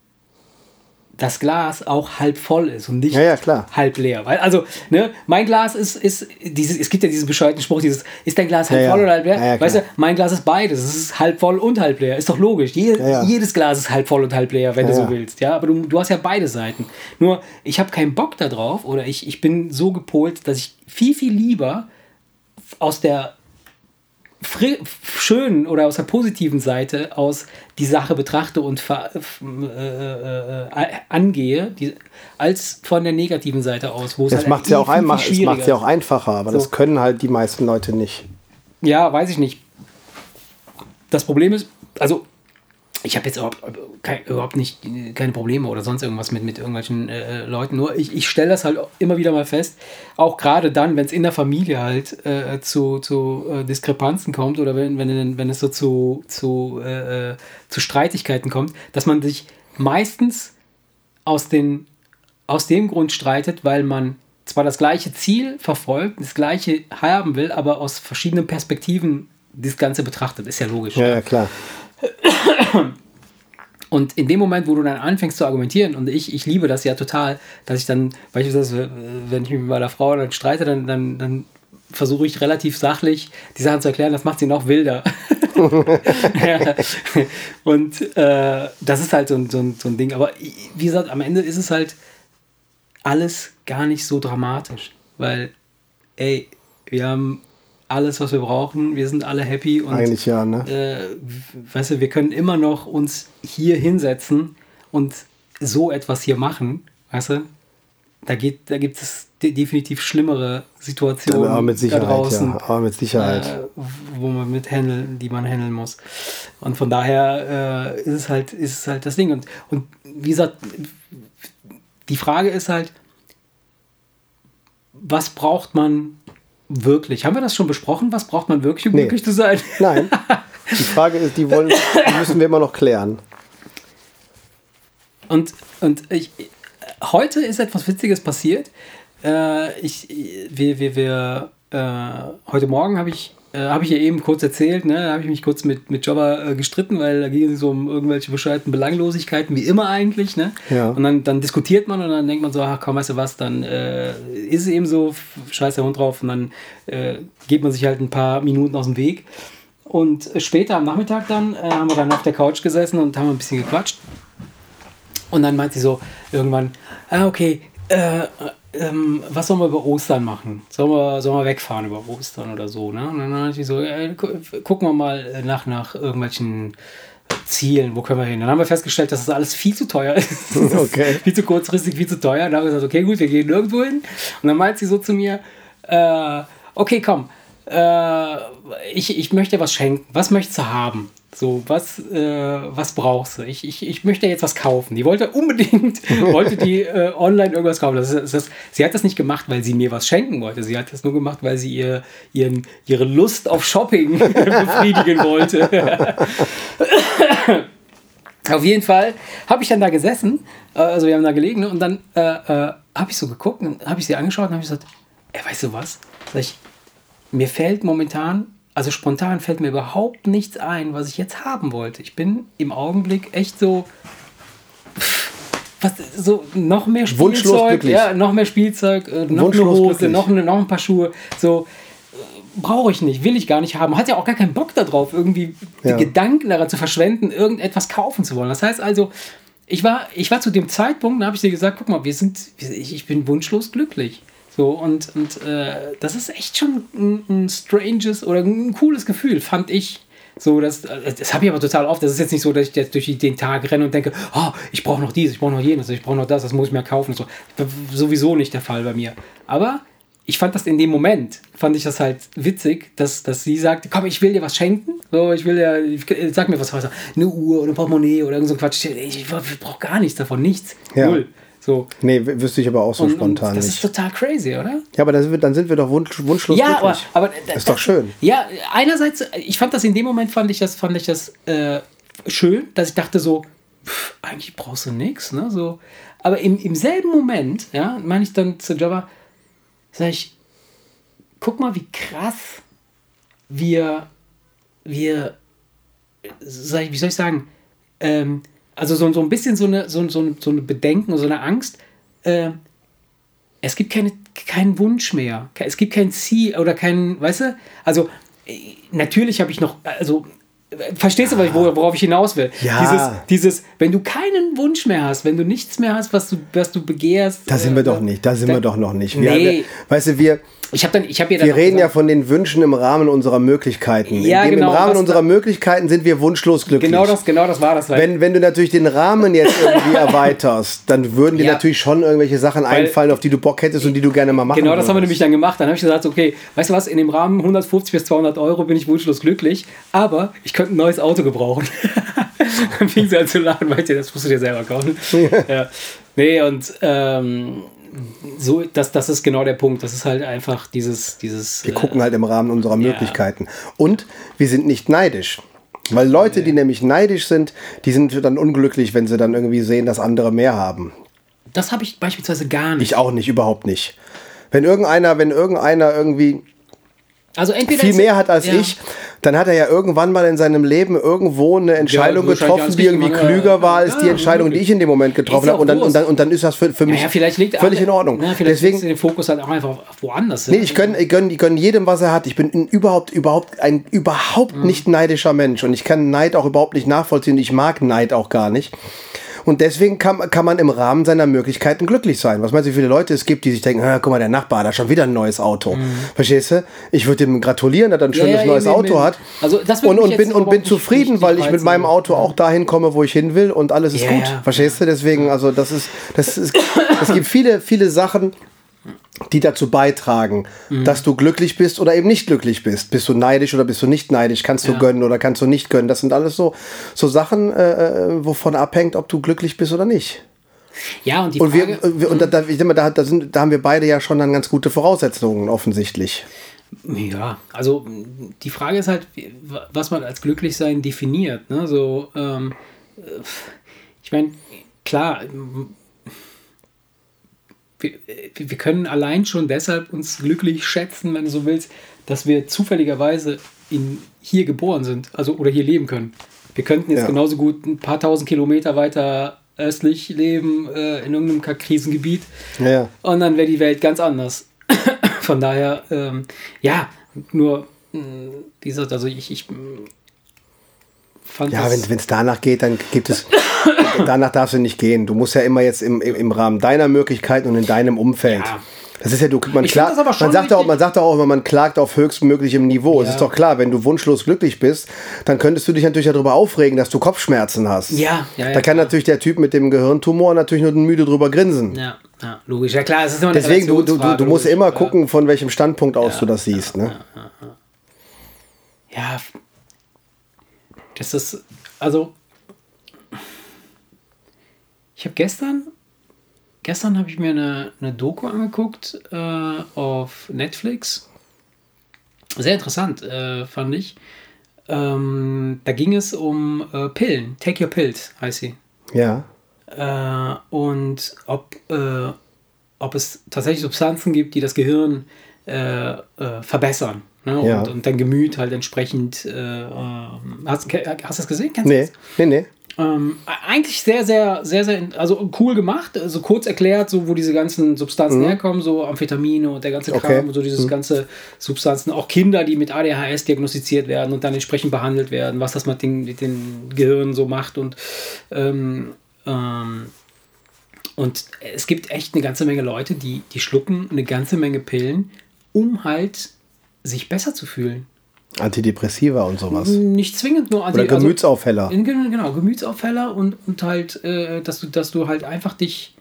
Speaker 1: das Glas auch halb voll ist und nicht
Speaker 2: ja, ja,
Speaker 1: halb leer. Weil, also, ne, mein Glas ist, ist dieses, es gibt ja diesen bescheuerten Spruch, dieses, ist dein Glas halb ja, voll oder halb leer? weißt du, mein Glas ist beides. Es ist halb voll und halb leer. Ist doch logisch. Je, jedes Glas ist halb voll und halb leer, wenn du so willst. Ja, aber du, du hast ja beide Seiten. Nur, ich habe keinen Bock darauf oder ich, ich bin so gepolt, dass ich viel, viel lieber aus der schönen oder aus der positiven Seite aus die Sache betrachte und äh, äh, äh, angehe, die, als von der negativen Seite aus.
Speaker 2: Wo das halt macht es ja, auch ein, ja auch einfacher, aber so. das können halt die meisten Leute nicht.
Speaker 1: Ja, weiß ich nicht. Das Problem ist, also ich habe jetzt überhaupt, kein, überhaupt nicht keine Probleme oder sonst irgendwas mit, mit irgendwelchen äh, Leuten. Nur ich, ich stelle das halt immer wieder mal fest, auch gerade dann, wenn es in der Familie halt äh, zu, zu äh, Diskrepanzen kommt oder wenn, wenn, wenn es so zu, zu, äh, äh, zu Streitigkeiten kommt, dass man sich meistens aus, den, aus dem Grund streitet, weil man zwar das gleiche Ziel verfolgt, das gleiche haben will, aber aus verschiedenen Perspektiven das Ganze betrachtet. Ist ja logisch.
Speaker 2: Ja klar.
Speaker 1: Und in dem Moment, wo du dann anfängst zu argumentieren, und ich, ich liebe das ja total, dass ich dann, beispielsweise, wenn ich mich mit meiner Frau dann streite, dann, dann, dann versuche ich relativ sachlich die Sachen zu erklären, das macht sie noch wilder. Und äh, das ist halt so ein, so, ein, so ein Ding. Aber wie gesagt, am Ende ist es halt alles gar nicht so dramatisch, weil, ey, wir haben alles, was wir brauchen. Wir sind alle happy und
Speaker 2: eigentlich ja, ne?
Speaker 1: Äh, weißt du, wir können immer noch uns hier hinsetzen und so etwas hier machen, weißt du? Da, geht, da gibt es definitiv schlimmere Situationen.
Speaker 2: aber mit Sicherheit, draußen, ja. Aber mit Sicherheit. Äh,
Speaker 1: wo man mit handeln, die man handeln muss. Und von daher äh, ist es halt, ist es halt das Ding. Und, und wie gesagt, die Frage ist halt, was braucht man wirklich? Haben wir das schon besprochen? Was braucht man wirklich, um nee. glücklich zu sein?
Speaker 2: Nein. Die Frage ist, die, wollen, die müssen wir immer noch klären.
Speaker 1: Und, und ich, heute ist etwas Witziges passiert. Äh, ich, wir, wir, wir, äh, heute Morgen habe ich äh, habe ich ja eben kurz erzählt, ne? da habe ich mich kurz mit, mit Jobber äh, gestritten, weil da ging es so um irgendwelche bescheuerten Belanglosigkeiten, wie immer eigentlich. Ne?
Speaker 2: Ja.
Speaker 1: Und dann, dann diskutiert man und dann denkt man so, ach komm, weißt du was, dann äh, ist es eben so, scheiß der Hund drauf und dann äh, geht man sich halt ein paar Minuten aus dem Weg. Und später am Nachmittag dann äh, haben wir dann auf der Couch gesessen und haben ein bisschen gequatscht. Und dann meint sie so irgendwann, ah, okay, äh, ähm, was sollen wir über Ostern machen? Sollen wir, sollen wir wegfahren über Ostern oder so? Ne? Und dann habe ich so, äh, gucken wir mal nach, nach irgendwelchen Zielen, wo können wir hin? Dann haben wir festgestellt, dass das alles viel zu teuer ist.
Speaker 2: Okay.
Speaker 1: viel zu kurzfristig, viel zu teuer. Dann haben wir gesagt, okay, gut, wir gehen nirgendwo hin. Und dann meint sie so zu mir, äh, okay, komm, äh, ich, ich möchte was schenken. Was möchtest du haben? So, was, äh, was brauchst du? Ich, ich, ich möchte jetzt was kaufen. Die wollte unbedingt, wollte die äh, online irgendwas kaufen. Das ist, das, sie hat das nicht gemacht, weil sie mir was schenken wollte. Sie hat das nur gemacht, weil sie ihr, ihren, ihre Lust auf Shopping befriedigen wollte. auf jeden Fall habe ich dann da gesessen, äh, also wir haben da gelegen und dann äh, äh, habe ich so geguckt, dann habe ich sie angeschaut und habe gesagt, ey, weißt du was? Sag ich, mir fällt momentan also spontan fällt mir überhaupt nichts ein, was ich jetzt haben wollte. Ich bin im Augenblick echt so. Was, so noch mehr Spielzeug, ja, noch mehr Spielzeug, äh, noch Wunschlos eine Hose, noch, eine, noch ein paar Schuhe. So äh, brauche ich nicht, will ich gar nicht haben. Hat ja auch gar keinen Bock darauf, irgendwie ja. die Gedanken daran zu verschwenden, irgendetwas kaufen zu wollen. Das heißt also, ich war, ich war zu dem Zeitpunkt, da habe ich dir gesagt, guck mal, wir sind, ich, ich bin wunschlos glücklich. So, und, und äh, das ist echt schon ein, ein stranges oder ein cooles Gefühl, fand ich. So, das, das habe ich aber total oft. Das ist jetzt nicht so, dass ich jetzt durch den Tag renne und denke, oh, ich brauche noch dies, ich brauche noch jenes, ich brauche noch das, das muss ich mir kaufen. So. Sowieso nicht der Fall bei mir. Aber ich fand das in dem Moment, fand ich das halt witzig, dass, dass sie sagt, komm, ich will dir was schenken. So, ich will dir, ich, sag mir was heute, eine Uhr oder ein Portemonnaie oder irgend so ein Quatsch. Ich, ich, ich brauche gar nichts davon, nichts. Ja. Null. So.
Speaker 2: Nee, wüsste ich aber auch so und, spontan und
Speaker 1: das
Speaker 2: nicht.
Speaker 1: Ist total crazy, oder?
Speaker 2: Ja, aber dann sind wir, dann sind wir doch wunsch, wunschlos
Speaker 1: ja, glücklich. Aber, aber
Speaker 2: das ist doch schön.
Speaker 1: Ja, einerseits, ich fand das in dem Moment, fand ich das, fand ich das äh, schön, dass ich dachte so, pff, eigentlich brauchst du nichts, ne? So. Aber im, im selben Moment, ja, meine ich dann zu Java, sag ich, guck mal, wie krass wir, wir, sag ich, wie soll ich sagen, ähm, also so, so ein bisschen so eine, so, so, so eine Bedenken, so eine Angst. Äh, es gibt keine, keinen Wunsch mehr. Es gibt kein Ziel oder kein, weißt du? Also, äh, natürlich habe ich noch, also Verstehst du, ja. worauf ich hinaus will?
Speaker 2: Ja.
Speaker 1: Dieses, dieses, wenn du keinen Wunsch mehr hast, wenn du nichts mehr hast, was du, was du begehrst.
Speaker 2: Da sind wir äh, doch nicht, da sind da, wir doch noch nicht. Wir nee. Haben, weißt du, wir,
Speaker 1: ich dann, ich habe
Speaker 2: Wir reden gesagt, ja von den Wünschen im Rahmen unserer Möglichkeiten.
Speaker 1: Ja,
Speaker 2: Dem,
Speaker 1: genau.
Speaker 2: Im Rahmen unserer Möglichkeiten sind wir wunschlos glücklich.
Speaker 1: Genau das, genau das war das.
Speaker 2: Wenn, wenn du natürlich den Rahmen jetzt irgendwie erweiterst, dann würden dir ja. natürlich schon irgendwelche Sachen Weil, einfallen, auf die du Bock hättest und die du gerne mal machen
Speaker 1: Genau, das würdest. haben wir nämlich dann gemacht. Dann habe ich gesagt, okay, weißt du was, in dem Rahmen 150 bis 200 Euro bin ich wunschlos glücklich, aber ich könnte ein neues Auto gebrauchen. dann fing sie an zu lachen, weil das musst du dir selber kaufen. ja. Nee, und ähm, so, das, das ist genau der Punkt. Das ist halt einfach dieses. dieses
Speaker 2: wir gucken halt im Rahmen unserer Möglichkeiten. Und wir sind nicht neidisch. Weil Leute, die nämlich neidisch sind, die sind dann unglücklich, wenn sie dann irgendwie sehen, dass andere mehr haben.
Speaker 1: Das habe ich beispielsweise gar nicht.
Speaker 2: Ich auch nicht, überhaupt nicht. Wenn irgendeiner, wenn irgendeiner irgendwie
Speaker 1: also entweder
Speaker 2: viel mehr hat als ja. ich, dann hat er ja irgendwann mal in seinem Leben irgendwo eine Entscheidung ja, getroffen, die irgendwie klüger war als die Entscheidung, die ich in dem Moment getroffen habe. Und dann, und, dann, und dann ist das für, für mich
Speaker 1: vielleicht liegt
Speaker 2: völlig in Ordnung.
Speaker 1: Ja, vielleicht Deswegen den Fokus halt auch einfach woanders.
Speaker 2: Nee, ich gönne ich gönn, ich gönn jedem, was er hat. Ich bin überhaupt, überhaupt ein überhaupt mhm. nicht neidischer Mensch. Und ich kann Neid auch überhaupt nicht nachvollziehen. Ich mag Neid auch gar nicht. Und deswegen kann, kann man im Rahmen seiner Möglichkeiten glücklich sein. Was meinst du, wie viele Leute es gibt, die sich denken, guck mal, der Nachbar hat da schon wieder ein neues Auto. Mhm. Verstehst du? Ich würde ihm gratulieren, dass er ein schönes ja, ja, neues eben, Auto eben. hat.
Speaker 1: Also das
Speaker 2: und, und bin, und bin zufrieden, weil ich mit meinem Auto auch dahin komme, wo ich hin will und alles ist ja, gut. Verstehst du? Deswegen, also das ist, das ist, es gibt viele, viele Sachen, die dazu beitragen, mhm. dass du glücklich bist oder eben nicht glücklich bist. Bist du neidisch oder bist du nicht neidisch? Kannst du ja. gönnen oder kannst du nicht gönnen? Das sind alles so, so Sachen, äh, äh wovon abhängt, ob du glücklich bist oder nicht.
Speaker 1: Ja, und die
Speaker 2: Frage, und, wir, und da, ich denke, da, da, sind, da haben wir beide ja schon dann ganz gute Voraussetzungen offensichtlich.
Speaker 1: Ja, also die Frage ist halt, was man als glücklich sein definiert. Ne? So, ähm, äh, ich meine, klar, wir, wir können allein schon deshalb uns glücklich schätzen, wenn du so willst, dass wir zufälligerweise in, hier geboren sind, also oder hier leben können. Wir könnten jetzt ja. genauso gut ein paar tausend Kilometer weiter östlich leben, äh, in irgendeinem Krisengebiet.
Speaker 2: Ja.
Speaker 1: Und dann wäre die Welt ganz anders. Von daher, ähm, ja, nur, mh, wie gesagt, also ich, ich
Speaker 2: fand Ja, wenn es danach geht, dann gibt es danach darfst du nicht gehen. Du musst ja immer jetzt im, im Rahmen deiner Möglichkeiten und in deinem Umfeld. Ja. Das ist ja, du, man, klar, man, sagt auch, man sagt auch immer, man klagt auf höchstmöglichem Niveau. Es
Speaker 1: Ja.
Speaker 2: ist doch klar, wenn du wunschlos glücklich bist, dann könntest du dich natürlich darüber aufregen, dass du Kopfschmerzen hast.
Speaker 1: Ja, ja, ja,
Speaker 2: Da kann
Speaker 1: klar.
Speaker 2: natürlich der Typ mit dem Gehirntumor natürlich nur müde drüber grinsen.
Speaker 1: Ja, ja, logisch. Ja klar, es ist immer
Speaker 2: Deswegen, du, du, du, du musst
Speaker 1: logisch.
Speaker 2: immer
Speaker 1: Ja.
Speaker 2: gucken, von welchem Standpunkt aus du das siehst. Ne?
Speaker 1: Ja, das ist, also, ich habe gestern, gestern habe ich mir eine, eine Doku angeguckt äh, auf Netflix. Sehr interessant, äh, fand ich. Ähm, da ging es um äh, Pillen. Take Your Pills heißt sie.
Speaker 2: Ja.
Speaker 1: Äh, und ob, äh, ob es tatsächlich Substanzen gibt, die das Gehirn äh, verbessern. Ne?
Speaker 2: Ja.
Speaker 1: Und, und dein Gemüt halt entsprechend. Äh, äh, hast, du das gesehen? Kennst
Speaker 2: Nee,
Speaker 1: das?
Speaker 2: nee, nee.
Speaker 1: Ähm, eigentlich sehr, sehr, sehr, sehr, also cool gemacht, also kurz erklärt, so wo diese ganzen Substanzen herkommen, so Amphetamine und der ganze Kram
Speaker 2: Mhm. Okay.
Speaker 1: und so dieses ganze Substanzen, auch Kinder, die mit ADHS diagnostiziert werden und dann entsprechend behandelt werden, was das mit den, mit den Gehirnen so macht und ähm, ähm, und es gibt echt eine ganze Menge Leute, die, die schlucken eine ganze Menge Pillen, um halt sich besser zu fühlen.
Speaker 2: Antidepressiva und sowas.
Speaker 1: Nicht zwingend nur anti
Speaker 2: Oder Gemütsaufheller.
Speaker 1: in- Genau, Gemütsaufheller und, und halt, äh, dass du, dass du halt einfach dich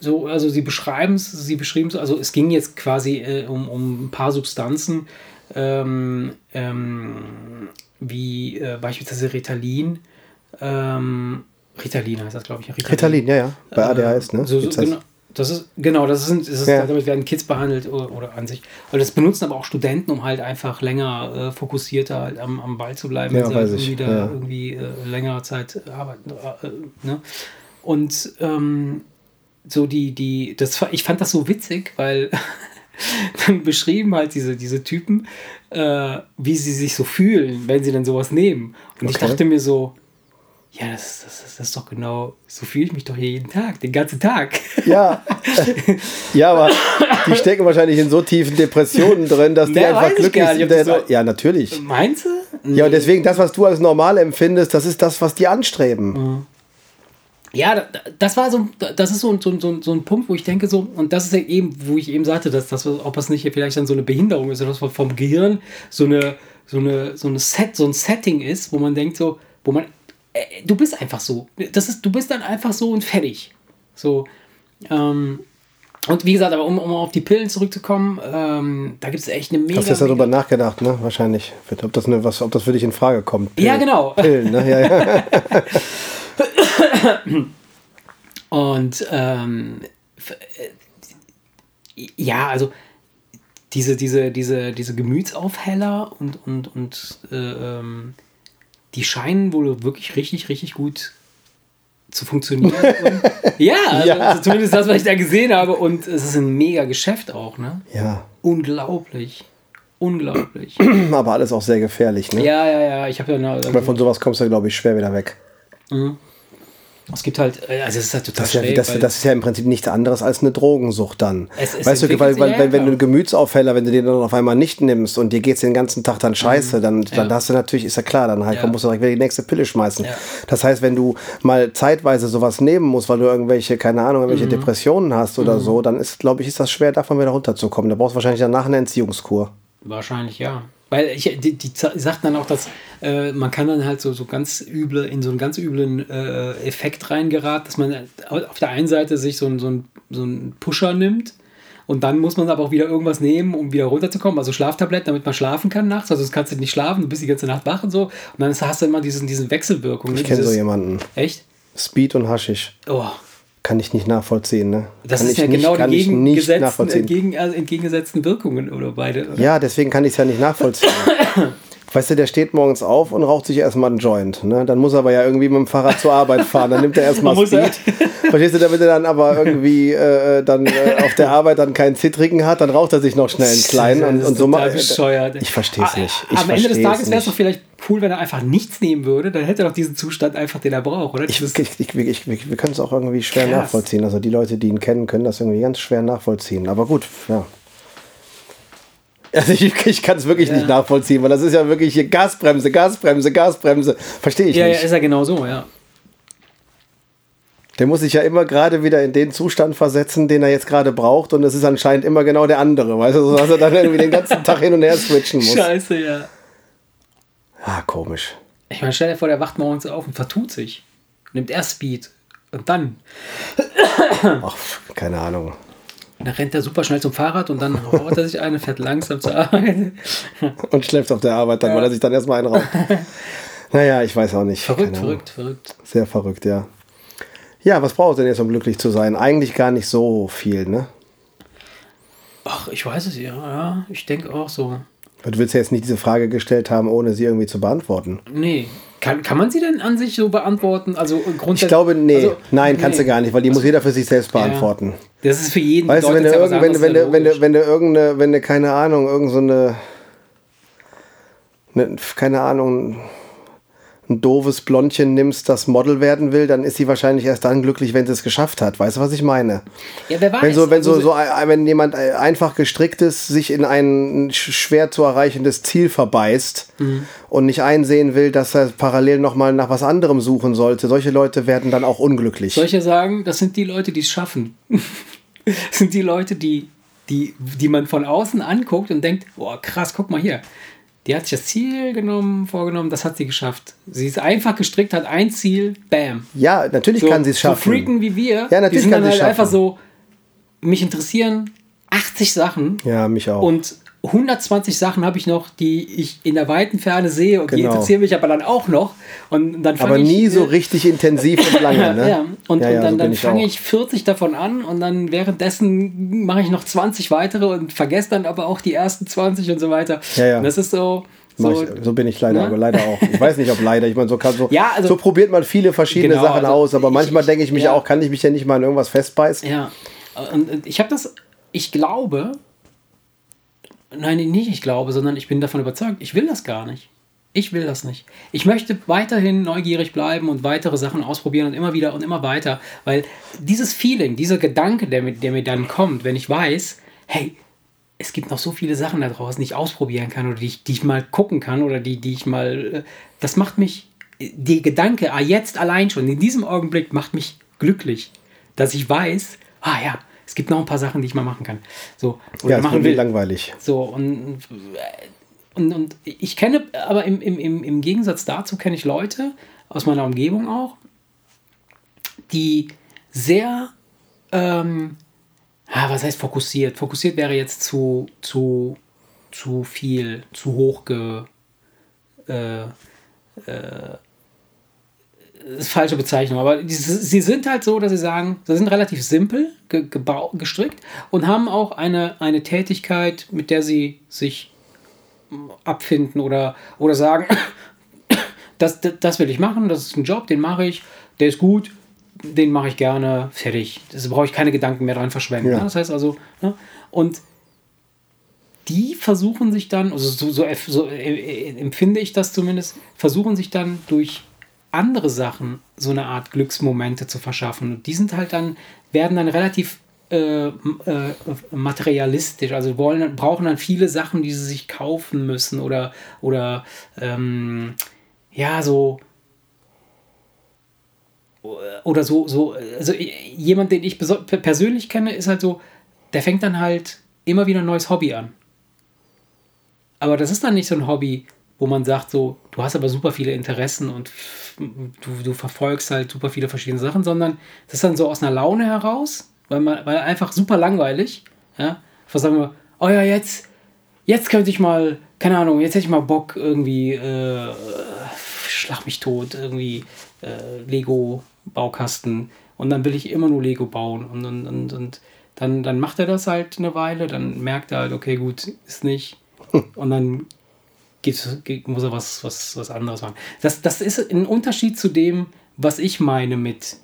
Speaker 1: so, also sie beschreiben es, sie beschrieben es, also es ging jetzt quasi äh, um, um ein paar Substanzen, ähm, ähm, wie äh, beispielsweise Ritalin, ähm, Ritalin heißt das, glaube ich.
Speaker 2: Ritalin, ja, ja. Bei ADHS, ne?
Speaker 1: So, so, genau, das ist, genau, das ist, das ist
Speaker 2: Ja.
Speaker 1: damit werden Kids behandelt oder, oder an sich. Aber das benutzen aber auch Studenten, um halt einfach länger äh, fokussierter halt am, am Ball zu bleiben,
Speaker 2: Ja,
Speaker 1: wenn sie halt
Speaker 2: weiß ich,
Speaker 1: irgendwie, da
Speaker 2: ja.
Speaker 1: irgendwie äh, längere Zeit arbeiten. Äh, ne? Und ähm, so die, die, das war- ich fand das so witzig, weil dann beschrieben halt diese, diese Typen, äh, wie sie sich so fühlen, wenn sie dann sowas nehmen. Und ich
Speaker 2: Okay.
Speaker 1: dachte mir so, ja, das, das, das ist doch genau, so fühle ich mich doch hier jeden Tag, den ganzen Tag.
Speaker 2: Ja. ja, aber die stecken wahrscheinlich in so tiefen Depressionen drin, dass die
Speaker 1: Na,
Speaker 2: einfach glücklich sind.
Speaker 1: so-
Speaker 2: Ja, natürlich.
Speaker 1: Meinst du?
Speaker 2: Ja, und deswegen, das, was du als normal empfindest, das ist das, was die anstreben.
Speaker 1: Mhm. Ja, da- da- das war so, das ist so, ein- so, ein- so, ein- Punkt, wo ich denke, so, und das ist ja eben, wo ich eben sagte, dass das, ob das nicht vielleicht dann so eine Behinderung ist oder was vom Gehirn so eine, so eine, so eine Set, so ein Setting ist, wo man denkt so, wo man, du bist einfach so. Das ist, du bist dann einfach so und fertig. So, ähm, und wie gesagt, aber um, um auf die Pillen zurückzukommen, ähm, da gibt es echt eine mega.
Speaker 2: Hast du jetzt darüber nachgedacht, ne? Wahrscheinlich. Ob das, eine, was, ob das für dich in Frage kommt.
Speaker 1: Ja, genau.
Speaker 2: Pillen, ne? Ja, ja.
Speaker 1: Und ähm, äh, ja, also diese, diese, diese, diese Gemütsaufheller und, und, und äh, ähm, die scheinen wohl wirklich richtig, richtig gut zu funktionieren. und, ja, also,
Speaker 2: Ja.
Speaker 1: also zumindest das, was ich da gesehen habe. Und es ist ein mega Geschäft auch, ne?
Speaker 2: ja.
Speaker 1: Unglaublich. Unglaublich.
Speaker 2: Aber alles auch sehr gefährlich, ne?
Speaker 1: ja, ja, ja. Ich habe ja eine,
Speaker 2: Weil von sowas kommst du, glaube ich, schwer wieder weg.
Speaker 1: Es gibt halt, äh, also es ist halt total
Speaker 2: Das ist, ja,
Speaker 1: schräg,
Speaker 2: das,
Speaker 1: weil-
Speaker 2: das ist ja im Prinzip nichts anderes als eine Drogensucht dann.
Speaker 1: Es- es
Speaker 2: weißt du, weil, weil,
Speaker 1: ja,
Speaker 2: weil wenn du einen Gemütsaufheller, wenn du den dann auf einmal nicht nimmst und dir geht es den ganzen Tag dann scheiße, dann, dann
Speaker 1: Mhm. Ja.
Speaker 2: hast du natürlich, ist ja klar, dann halt
Speaker 1: Ja.
Speaker 2: musst du direkt wieder die nächste Pille schmeißen.
Speaker 1: Ja.
Speaker 2: Das heißt, wenn du mal zeitweise sowas nehmen musst, weil du irgendwelche, keine Ahnung, irgendwelche
Speaker 1: Mhm.
Speaker 2: Depressionen hast oder so, dann ist, glaube ich, ist das schwer, davon wieder runterzukommen. Da brauchst du wahrscheinlich danach eine Entziehungskur.
Speaker 1: Wahrscheinlich ja. Weil ich, die, die sagt dann auch, dass äh, man kann dann halt so, so ganz üble, in so einen ganz üblen äh, Effekt reingeraten, dass man auf der einen Seite sich so, ein- so, ein, so einen Pusher nimmt und dann muss man aber auch wieder irgendwas nehmen, um wieder runterzukommen. Also Schlaftabletten, damit man schlafen kann nachts. Also du kannst du nicht schlafen, du bist die ganze Nacht wach und so. Und dann hast du immer diesen, diesen Wechselwirkung. ne?
Speaker 2: Ich kenne so jemanden.
Speaker 1: Echt?
Speaker 2: Speed und Haschisch.
Speaker 1: Oh,
Speaker 2: Kann ich nicht nachvollziehen, ne?
Speaker 1: das
Speaker 2: kann
Speaker 1: ist ja
Speaker 2: nicht,
Speaker 1: genau die
Speaker 2: ich nicht
Speaker 1: gegengesetzten,
Speaker 2: nachvollziehen.
Speaker 1: entgegen, also entgegengesetzten Wirkungen oder beide. Oder?
Speaker 2: Ja, deswegen kann ich es ja nicht nachvollziehen. Weißt du, der steht morgens auf und raucht sich erstmal einen Joint. Ne? Dann muss er aber ja irgendwie mit dem Fahrrad zur Arbeit fahren. Dann nimmt er erstmal Speed. Verstehst du, damit er dann aber irgendwie äh, dann äh, auf der Arbeit dann keinen Zittrigen hat, dann raucht er sich noch schnell einen kleinen und,
Speaker 1: Das ist
Speaker 2: und so mal.
Speaker 1: bescheuert.
Speaker 2: Ich verstehe es nicht. Ich
Speaker 1: Am Ende des Tages wäre es doch vielleicht cool, wenn er einfach nichts nehmen würde. Dann hätte er doch diesen Zustand einfach, den er braucht, oder?
Speaker 2: Ich, ich, ich, wir können es auch irgendwie schwer
Speaker 1: Krass.
Speaker 2: nachvollziehen. Also die Leute, die ihn kennen, können das irgendwie ganz schwer nachvollziehen. Aber gut, ja. Also ich, ich kann es wirklich
Speaker 1: Ja.
Speaker 2: nicht nachvollziehen, weil das ist ja wirklich hier Gasbremse, Gasbremse, Gasbremse. Verstehe ich
Speaker 1: ja, ja,
Speaker 2: nicht.
Speaker 1: ist ja genau so, ja.
Speaker 2: Der muss sich ja immer gerade wieder in den Zustand versetzen, den er jetzt gerade braucht. Und es ist anscheinend immer genau der andere. Weißt du, dass er dann irgendwie den ganzen Tag hin und her switchen muss.
Speaker 1: Scheiße, ja.
Speaker 2: Ah, komisch.
Speaker 1: Ich meine, stell dir vor, der wacht morgens auf und vertut sich. Nimmt erst Speed. Und dann.
Speaker 2: Ach, keine Ahnung.
Speaker 1: Dann rennt er super schnell zum Fahrrad und dann haut er sich eine, fährt langsam zur Arbeit.
Speaker 2: Und schläft auf der Arbeit dann,
Speaker 1: Ja.
Speaker 2: weil er sich dann erstmal einraubt. naja, ich weiß auch nicht.
Speaker 1: Verrückt, verrückt, verrückt.
Speaker 2: Sehr verrückt, ja. Ja, was braucht es denn jetzt, um glücklich zu sein? Eigentlich gar nicht so viel, ne?
Speaker 1: Ach, ich weiß es ja. ja ich denke auch so.
Speaker 2: Du willst ja jetzt nicht diese Frage gestellt haben, ohne sie irgendwie zu beantworten.
Speaker 1: Nee. Kann, kann man sie denn an sich so beantworten? Also grundsätzlich.
Speaker 2: Ich glaube, nee.
Speaker 1: also,
Speaker 2: Nein,
Speaker 1: nee.
Speaker 2: kannst du gar nicht, weil die muss jeder für sich selbst beantworten.
Speaker 1: Das ist für jeden.
Speaker 2: Weißt du, wenn du,
Speaker 1: ja
Speaker 2: wenn, wenn,
Speaker 1: ja
Speaker 2: wenn, du, wenn du irgendeine, wenn du, keine Ahnung, irgend so eine, ne, keine Ahnung, ein doofes Blondchen nimmst, das Model werden will, dann ist sie wahrscheinlich erst dann glücklich, wenn sie es geschafft hat. Weißt du, was ich meine?
Speaker 1: Ja, wer weiß.
Speaker 2: Wenn so, wenn so,
Speaker 1: Also,
Speaker 2: so, ein- wenn jemand einfach gestrickt ist, sich in ein sch- schwer zu erreichendes Ziel verbeißt
Speaker 1: Mhm.
Speaker 2: und nicht einsehen will, dass er parallel nochmal nach was anderem suchen sollte, solche Leute werden dann auch unglücklich.
Speaker 1: Soll ich ja sagen, das sind die Leute, die es schaffen. das sind die Leute, die, die, die man von außen anguckt und denkt, boah, krass, guck mal hier. Die hat sich das Ziel genommen, vorgenommen, das hat sie geschafft. Sie ist einfach gestrickt, hat ein Ziel, bam.
Speaker 2: ja, natürlich kann sie es schaffen.
Speaker 1: So Freaken wie wir,
Speaker 2: Ja, natürlich
Speaker 1: die sind
Speaker 2: kann
Speaker 1: dann
Speaker 2: sie
Speaker 1: halt
Speaker 2: es
Speaker 1: einfach
Speaker 2: schaffen.
Speaker 1: so, mich interessieren 80 Sachen
Speaker 2: ja, mich auch.
Speaker 1: und 120 Sachen habe ich noch, die ich in der weiten Ferne sehe und die
Speaker 2: Genau.
Speaker 1: interessieren mich aber dann auch noch. Und dann
Speaker 2: aber
Speaker 1: ich,
Speaker 2: nie so
Speaker 1: äh,
Speaker 2: richtig intensiv und lange, ne?
Speaker 1: ja, und,
Speaker 2: Ja, ja,
Speaker 1: und dann,
Speaker 2: so
Speaker 1: dann
Speaker 2: ich
Speaker 1: fange ich 40 davon an und dann währenddessen mache ich noch 20 weitere und vergesse dann aber auch die ersten 20 und so weiter.
Speaker 2: Ja, ja.
Speaker 1: Und das ist so. So
Speaker 2: ich, so bin ich leider,
Speaker 1: ne?
Speaker 2: aber leider auch. Ich weiß nicht, ob leider. Ich meine, so kann so,
Speaker 1: Ja, also-
Speaker 2: so probiert man viele verschiedene
Speaker 1: Genau,
Speaker 2: Sachen
Speaker 1: also
Speaker 2: aus, aber
Speaker 1: ich-
Speaker 2: manchmal
Speaker 1: ich-
Speaker 2: denke ich mich
Speaker 1: ja.
Speaker 2: auch, kann ich mich ja nicht mal in irgendwas festbeißen?
Speaker 1: Ja. Und ich habe das, ich glaube, nein, nicht ich glaube, sondern ich bin davon überzeugt, ich will das gar nicht. Ich will das nicht. Ich möchte weiterhin neugierig bleiben und weitere Sachen ausprobieren und immer wieder und immer weiter, weil dieses Feeling, dieser Gedanke, der mir, der mir dann kommt, wenn ich weiß, hey, es gibt noch so viele Sachen da draußen, die ich ausprobieren kann oder die ich, die ich mal gucken kann oder die, die ich mal, äh, das macht mich, die Gedanke, ah, jetzt allein schon, in diesem Augenblick macht mich glücklich, dass ich weiß, ah ja, es gibt noch ein paar Sachen, die ich mal machen kann. So, oder
Speaker 2: Ja,
Speaker 1: machen will.
Speaker 2: langweilig.
Speaker 1: So, und, und, und ich kenne, aber im, im, im, im Gegensatz dazu kenne ich Leute aus meiner Umgebung auch, die sehr, ähm, ah, was heißt fokussiert? Fokussiert wäre jetzt zu, zu, zu viel, zu hoch ge, äh, äh, ist falsche Bezeichnung, aber die, sie sind halt so, dass sie sagen, sie sind relativ simpel ge, gebau, gestrickt und haben auch eine, eine Tätigkeit, mit der sie sich abfinden oder, oder sagen, das, das, das will ich machen, das ist ein Job, den mache ich, der ist gut, den mache ich gerne, fertig. Das brauche ich keine Gedanken mehr dran verschwenden.
Speaker 2: Ja.
Speaker 1: Ne? Das heißt also, ne? und die versuchen sich dann, also so, so, so äh, äh, empfinde ich das zumindest, versuchen sich dann durch andere Sachen so eine Art Glücksmomente zu verschaffen. Und die sind halt dann, werden dann relativ äh, äh, materialistisch, also wollen, brauchen dann viele Sachen, die sie sich kaufen müssen oder, oder ähm, ja, so oder so, so, also jemand, den ich persönlich kenne, ist halt so, der fängt dann halt immer wieder ein neues Hobby an. Aber das ist dann nicht so ein Hobby, wo man sagt, so, du hast aber super viele Interessen und du, du verfolgst halt super viele verschiedene Sachen, sondern das ist dann so aus einer Laune heraus, weil man, weil einfach super langweilig, ja, was sagen wir, oh ja, jetzt, jetzt könnte ich mal, keine Ahnung, jetzt hätte ich mal Bock irgendwie, äh, schlag mich tot, irgendwie äh, Lego-Baukasten und dann will ich immer nur Lego bauen und, und, und, und dann, dann macht er das halt eine Weile, dann merkt er halt, okay, gut, ist nicht und dann geht, muss er was, was, was anderes machen. Das, das ist ein Unterschied zu dem, was ich meine mit,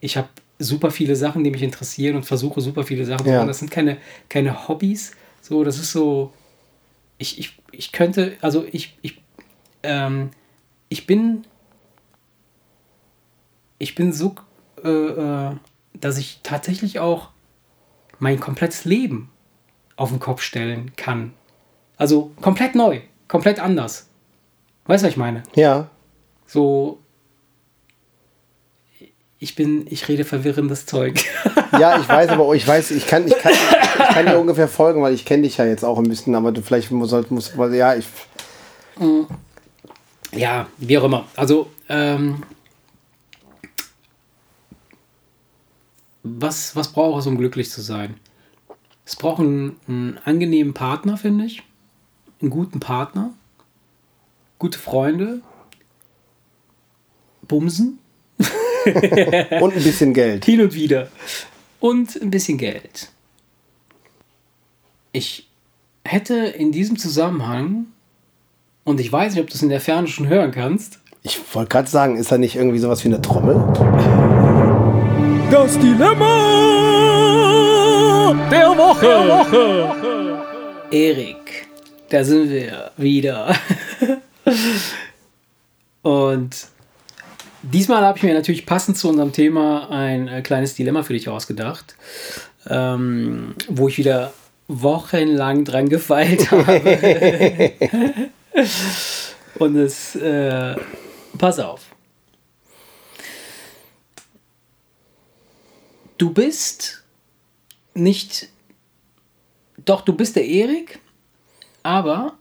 Speaker 1: ich habe super viele Sachen, die mich interessieren und versuche super viele Sachen zu
Speaker 2: Ja.
Speaker 1: machen. Das sind keine, keine Hobbys, so, das ist so, ich, ich, ich könnte, also ich, ich, ähm, ich bin, ich bin so, äh, äh, dass ich tatsächlich auch mein komplettes Leben auf den Kopf stellen kann. Also komplett neu, komplett anders. Weißt du, was ich meine?
Speaker 2: Ja,
Speaker 1: So, ich bin, ich rede verwirrendes Zeug.
Speaker 2: Ja, ich weiß, aber ich weiß, ich kann, ich kann, ich kann dir ungefähr folgen, weil ich kenne dich ja jetzt auch ein bisschen, aber du vielleicht muss, muss weil, ja, ich.
Speaker 1: Ja, wie auch immer. Also, ähm, was, was braucht es, um glücklich zu sein? Es braucht einen, einen angenehmen Partner, finde ich. Einen guten Partner. Gute Freunde. Bumsen.
Speaker 2: Und ein bisschen Geld.
Speaker 1: Hin und wieder. Und ein bisschen Geld. Ich hätte in diesem Zusammenhang, und ich weiß nicht, ob du es in der Ferne schon hören kannst,
Speaker 2: Ich wollte gerade sagen, ist da nicht irgendwie sowas wie eine Trommel?
Speaker 1: Das Dilemma der Woche. Erik, da sind wir wieder. Und diesmal habe ich mir natürlich passend zu unserem Thema ein äh, kleines Dilemma für dich ausgedacht, ähm, wo ich wieder wochenlang dran gefeilt habe. Und es, äh, pass auf. Du bist nicht, doch du bist der Erik, aber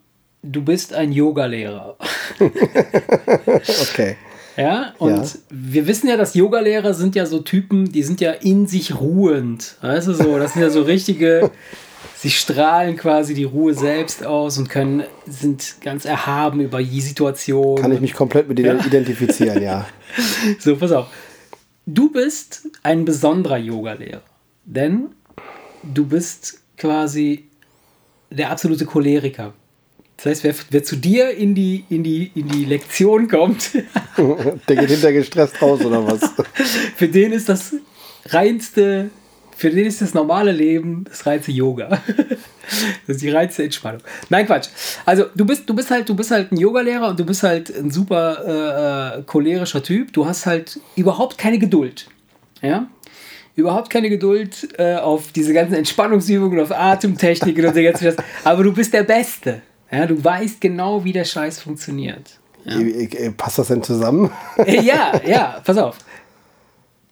Speaker 1: du bist ein Yogalehrer.
Speaker 2: Okay.
Speaker 1: Ja, und
Speaker 2: Ja.
Speaker 1: wir wissen ja, dass Yogalehrer sind ja so Typen, die sind ja in sich ruhend. Weißt du so, das sind ja so richtige, sie strahlen quasi die Ruhe selbst aus und können, sind ganz erhaben über die Situation.
Speaker 2: Kann ich mich komplett mit dir identifizieren, ja.
Speaker 1: So, pass auf. Du bist ein besonderer Yogalehrer, denn du bist quasi der absolute Choleriker. Das heißt, wer, wer zu dir in die, in, die, in die Lektion kommt,
Speaker 2: Der geht hinter gestresst raus, oder was?
Speaker 1: für den ist das reinste, für den ist das normale Leben das reinste Yoga. Das ist die reinste Entspannung. Nein, Quatsch. Also du bist, du bist halt, du bist halt ein Yogalehrer und du bist halt ein super äh, äh, cholerischer Typ. Du hast halt überhaupt keine Geduld. Ja? Überhaupt keine Geduld äh, auf diese ganzen Entspannungsübungen, auf Atemtechniken und so ganzen Scheiß. Aber du bist der Beste. Ja, du weißt genau, wie der Scheiß funktioniert.
Speaker 2: Äh, äh, Passt das denn zusammen?
Speaker 1: Äh, ja, ja, pass auf.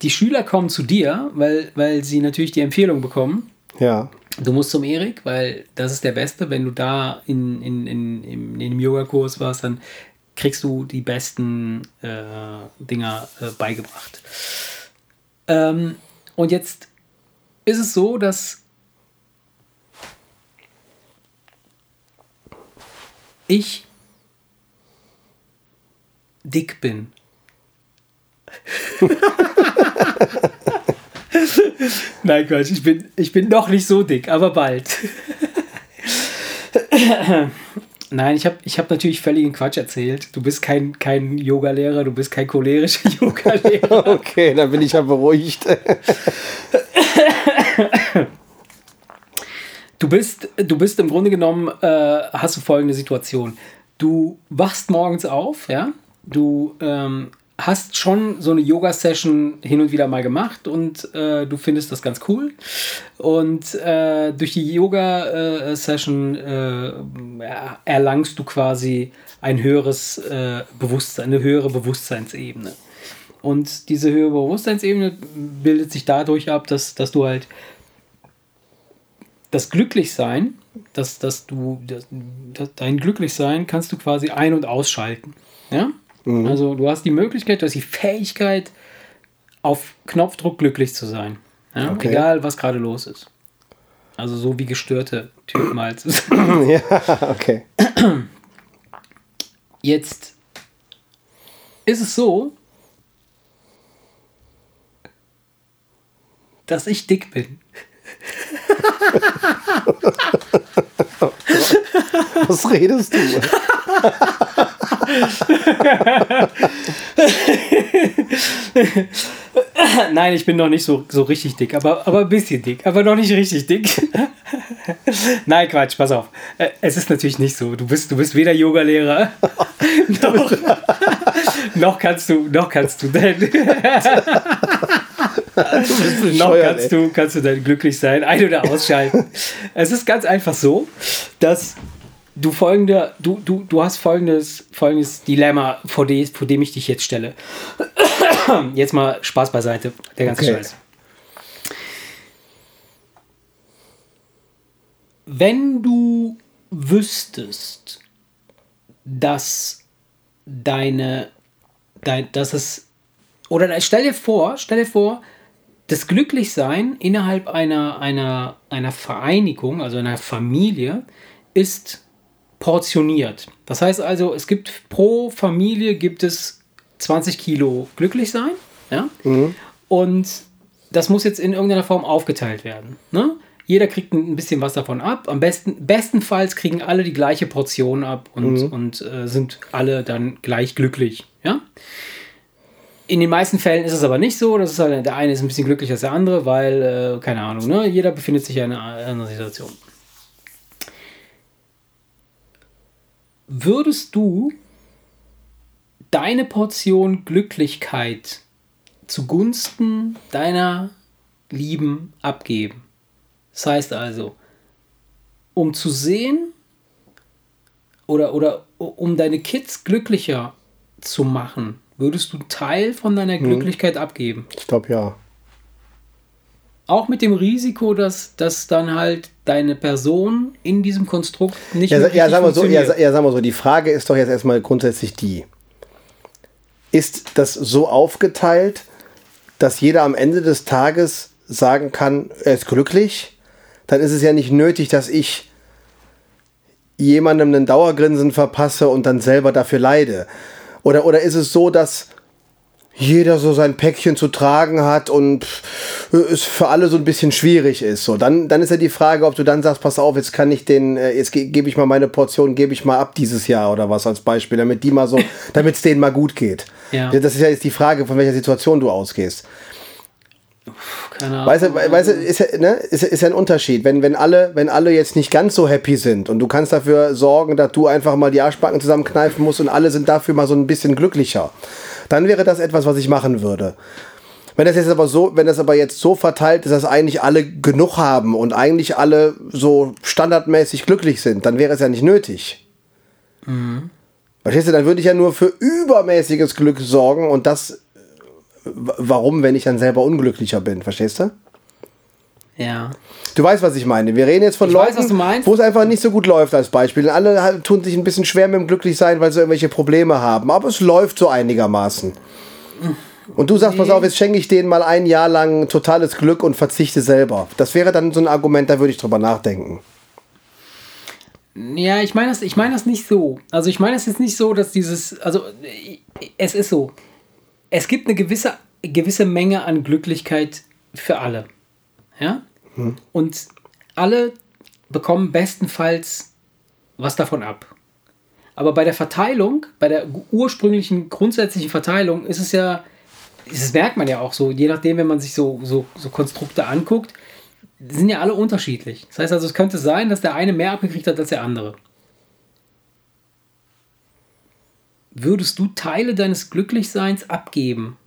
Speaker 1: Die Schüler kommen zu dir, weil, weil sie natürlich die Empfehlung bekommen.
Speaker 2: Ja.
Speaker 1: Du musst zum Erik, weil das ist der Beste. Wenn du da in, in, in, in, in dem Yogakurs warst, dann kriegst du die besten äh, Dinger äh, beigebracht. Ähm, und jetzt ist es so, dass ich dick bin. Nein, Quatsch, ich bin, ich bin noch nicht so dick, aber bald. Nein, ich habe ich hab natürlich völligen Quatsch erzählt. Du bist kein, kein Yoga-Lehrer, du bist kein cholerischer Yoga-Lehrer.
Speaker 2: Okay, dann bin ich ja beruhigt.
Speaker 1: Du bist, du bist im Grunde genommen, äh, hast du folgende Situation. Du wachst morgens auf, ja, du ähm, hast schon so eine Yoga-Session hin und wieder mal gemacht und äh, du findest das ganz cool. Und äh, durch die Yoga-Session äh, erlangst du quasi ein höheres äh, Bewusstsein, eine höhere Bewusstseinsebene. Und diese höhere Bewusstseinsebene bildet sich dadurch ab, dass, dass du halt das Glücklichsein, dass, dass du das, dein Glücklichsein kannst du quasi ein- und ausschalten. Ja? Also du hast die Möglichkeit, du hast die Fähigkeit, auf Knopfdruck glücklich zu sein. Ja?
Speaker 2: Okay.
Speaker 1: Egal, was gerade los ist. Also so wie gestörte Typen halt.
Speaker 2: ja, okay.
Speaker 1: Jetzt ist es so, dass ich dick bin.
Speaker 2: Was redest du?
Speaker 1: Nein, ich bin noch nicht so, so richtig dick, aber, aber ein bisschen dick, aber noch nicht richtig dick. Nein, Quatsch, pass auf. Äh, Es ist natürlich nicht so. Du bist, du bist weder Yogalehrer noch, noch kannst du, noch kannst du denn, noch kannst du, kannst du dann glücklich sein, ein- oder ausschalten. es ist ganz einfach so, dass du folgende, du, du, du hast folgendes, folgendes Dilemma, vor, dem, vor dem ich dich jetzt stelle. Jetzt mal Spaß beiseite, der ganze
Speaker 2: Okay.
Speaker 1: Scheiß. Wenn du wüsstest, dass deine, dein, dass es, oder stell dir vor, stell dir vor, das Glücklichsein innerhalb einer, einer, einer Vereinigung, also einer Familie, ist portioniert. Das heißt also, es gibt pro Familie gibt es 20 Kilo Glücklichsein, ja, und das muss jetzt in irgendeiner Form aufgeteilt werden. Ne? Jeder kriegt ein bisschen was davon ab. Am besten, bestenfalls kriegen alle die gleiche Portion ab und, und äh, sind alle dann gleich glücklich. Ja? In den meisten Fällen ist es aber nicht so. Das ist halt, der eine ist ein bisschen glücklicher als der andere, weil, äh, keine Ahnung, ne? jeder befindet sich in einer anderen Situation. Würdest du deine Portion Glücklichkeit zugunsten deiner Lieben abgeben? Das heißt also, um zu sehen oder, oder um deine Kids glücklicher zu machen, würdest du einen Teil von deiner Glücklichkeit abgeben.
Speaker 2: Ich glaube ja.
Speaker 1: Auch mit dem Risiko, dass, dass dann halt deine Person in diesem Konstrukt nicht
Speaker 2: Ja, ja, sagen wir so, ja, ja, sagen wir so, die Frage ist doch jetzt erstmal grundsätzlich die. Ist das so aufgeteilt, dass jeder am Ende des Tages sagen kann, er ist glücklich? Dann ist es ja nicht nötig, dass ich jemandem einen Dauergrinsen verpasse und dann selber dafür leide. Oder, oder ist es so, dass jeder so sein Päckchen zu tragen hat und es für alle so ein bisschen schwierig ist. So, dann, dann ist ja die Frage, ob du dann sagst, pass auf, jetzt kann ich den, äh, jetzt ge gebe ich mal meine Portion, gebe ich mal ab dieses Jahr oder was als Beispiel, damit die mal so, damit es denen mal gut geht.
Speaker 1: Ja.
Speaker 2: Das ist ja jetzt die Frage, von welcher Situation du ausgehst.
Speaker 1: Keine.
Speaker 2: Weißt du, we- weißt du ist, ja, ne, ist, ist ein Unterschied. Wenn, wenn, alle, wenn alle jetzt nicht ganz so happy sind und du kannst dafür sorgen, dass du einfach mal die Arschbacken zusammenkneifen musst und alle sind dafür mal so ein bisschen glücklicher, dann wäre das etwas, was ich machen würde. Wenn das jetzt aber so, wenn das aber jetzt so verteilt ist, dass eigentlich alle genug haben und eigentlich alle so standardmäßig glücklich sind, dann wäre es ja nicht nötig. Verstehst du, dann würde ich ja nur für übermäßiges Glück sorgen und das, warum, wenn ich dann selber unglücklicher bin, verstehst du?
Speaker 1: Ja.
Speaker 2: Du weißt, was ich meine. Wir reden jetzt von
Speaker 1: Ich
Speaker 2: Leuten, wo es einfach nicht so gut läuft als Beispiel. Und alle halt tun sich ein bisschen schwer mit dem Glücklichsein, weil sie irgendwelche Probleme haben. Aber es läuft so einigermaßen. Und du sagst, pass auf, jetzt schenke ich denen mal ein Jahr lang totales Glück und verzichte selber. Das wäre dann so ein Argument, da würde ich drüber nachdenken.
Speaker 1: Ja, ich meine das, ich meine das nicht so. Also ich meine es jetzt nicht so, dass dieses, also äh, es ist so, es gibt eine gewisse, gewisse Menge an Glücklichkeit für alle. Ja? Und alle bekommen bestenfalls was davon ab. Aber bei der Verteilung, bei der ursprünglichen grundsätzlichen Verteilung ist es ja, das merkt man ja auch so, je nachdem, wenn man sich so, so, so Konstrukte anguckt, sind ja alle unterschiedlich. Das heißt also, es könnte sein, dass der eine mehr abgekriegt hat als der andere. Würdest du Teile deines Glücklichseins abgeben,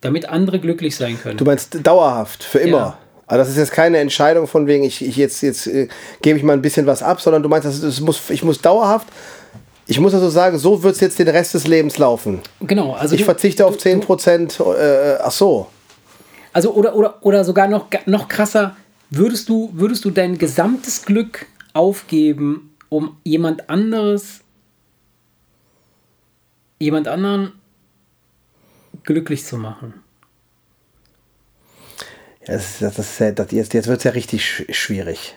Speaker 1: damit andere glücklich sein können?
Speaker 2: Du meinst dauerhaft, für immer.
Speaker 1: Ja.
Speaker 2: Also das ist jetzt keine Entscheidung von wegen, ich, ich jetzt, jetzt äh, gebe ich mal ein bisschen was ab, sondern du meinst, das, das muss, ich muss dauerhaft, ich muss also sagen, so wird es jetzt den Rest des Lebens laufen.
Speaker 1: genau, also
Speaker 2: Ich
Speaker 1: du-
Speaker 2: verzichte auf
Speaker 1: du-
Speaker 2: 10%, äh, ach so.
Speaker 1: Also oder, oder, oder sogar noch, noch krasser, würdest du, würdest du dein gesamtes Glück aufgeben, um jemand anderes, jemand anderen glücklich zu machen?
Speaker 2: Ja, Das, das, das, das, jetzt jetzt wird es ja richtig sch schwierig.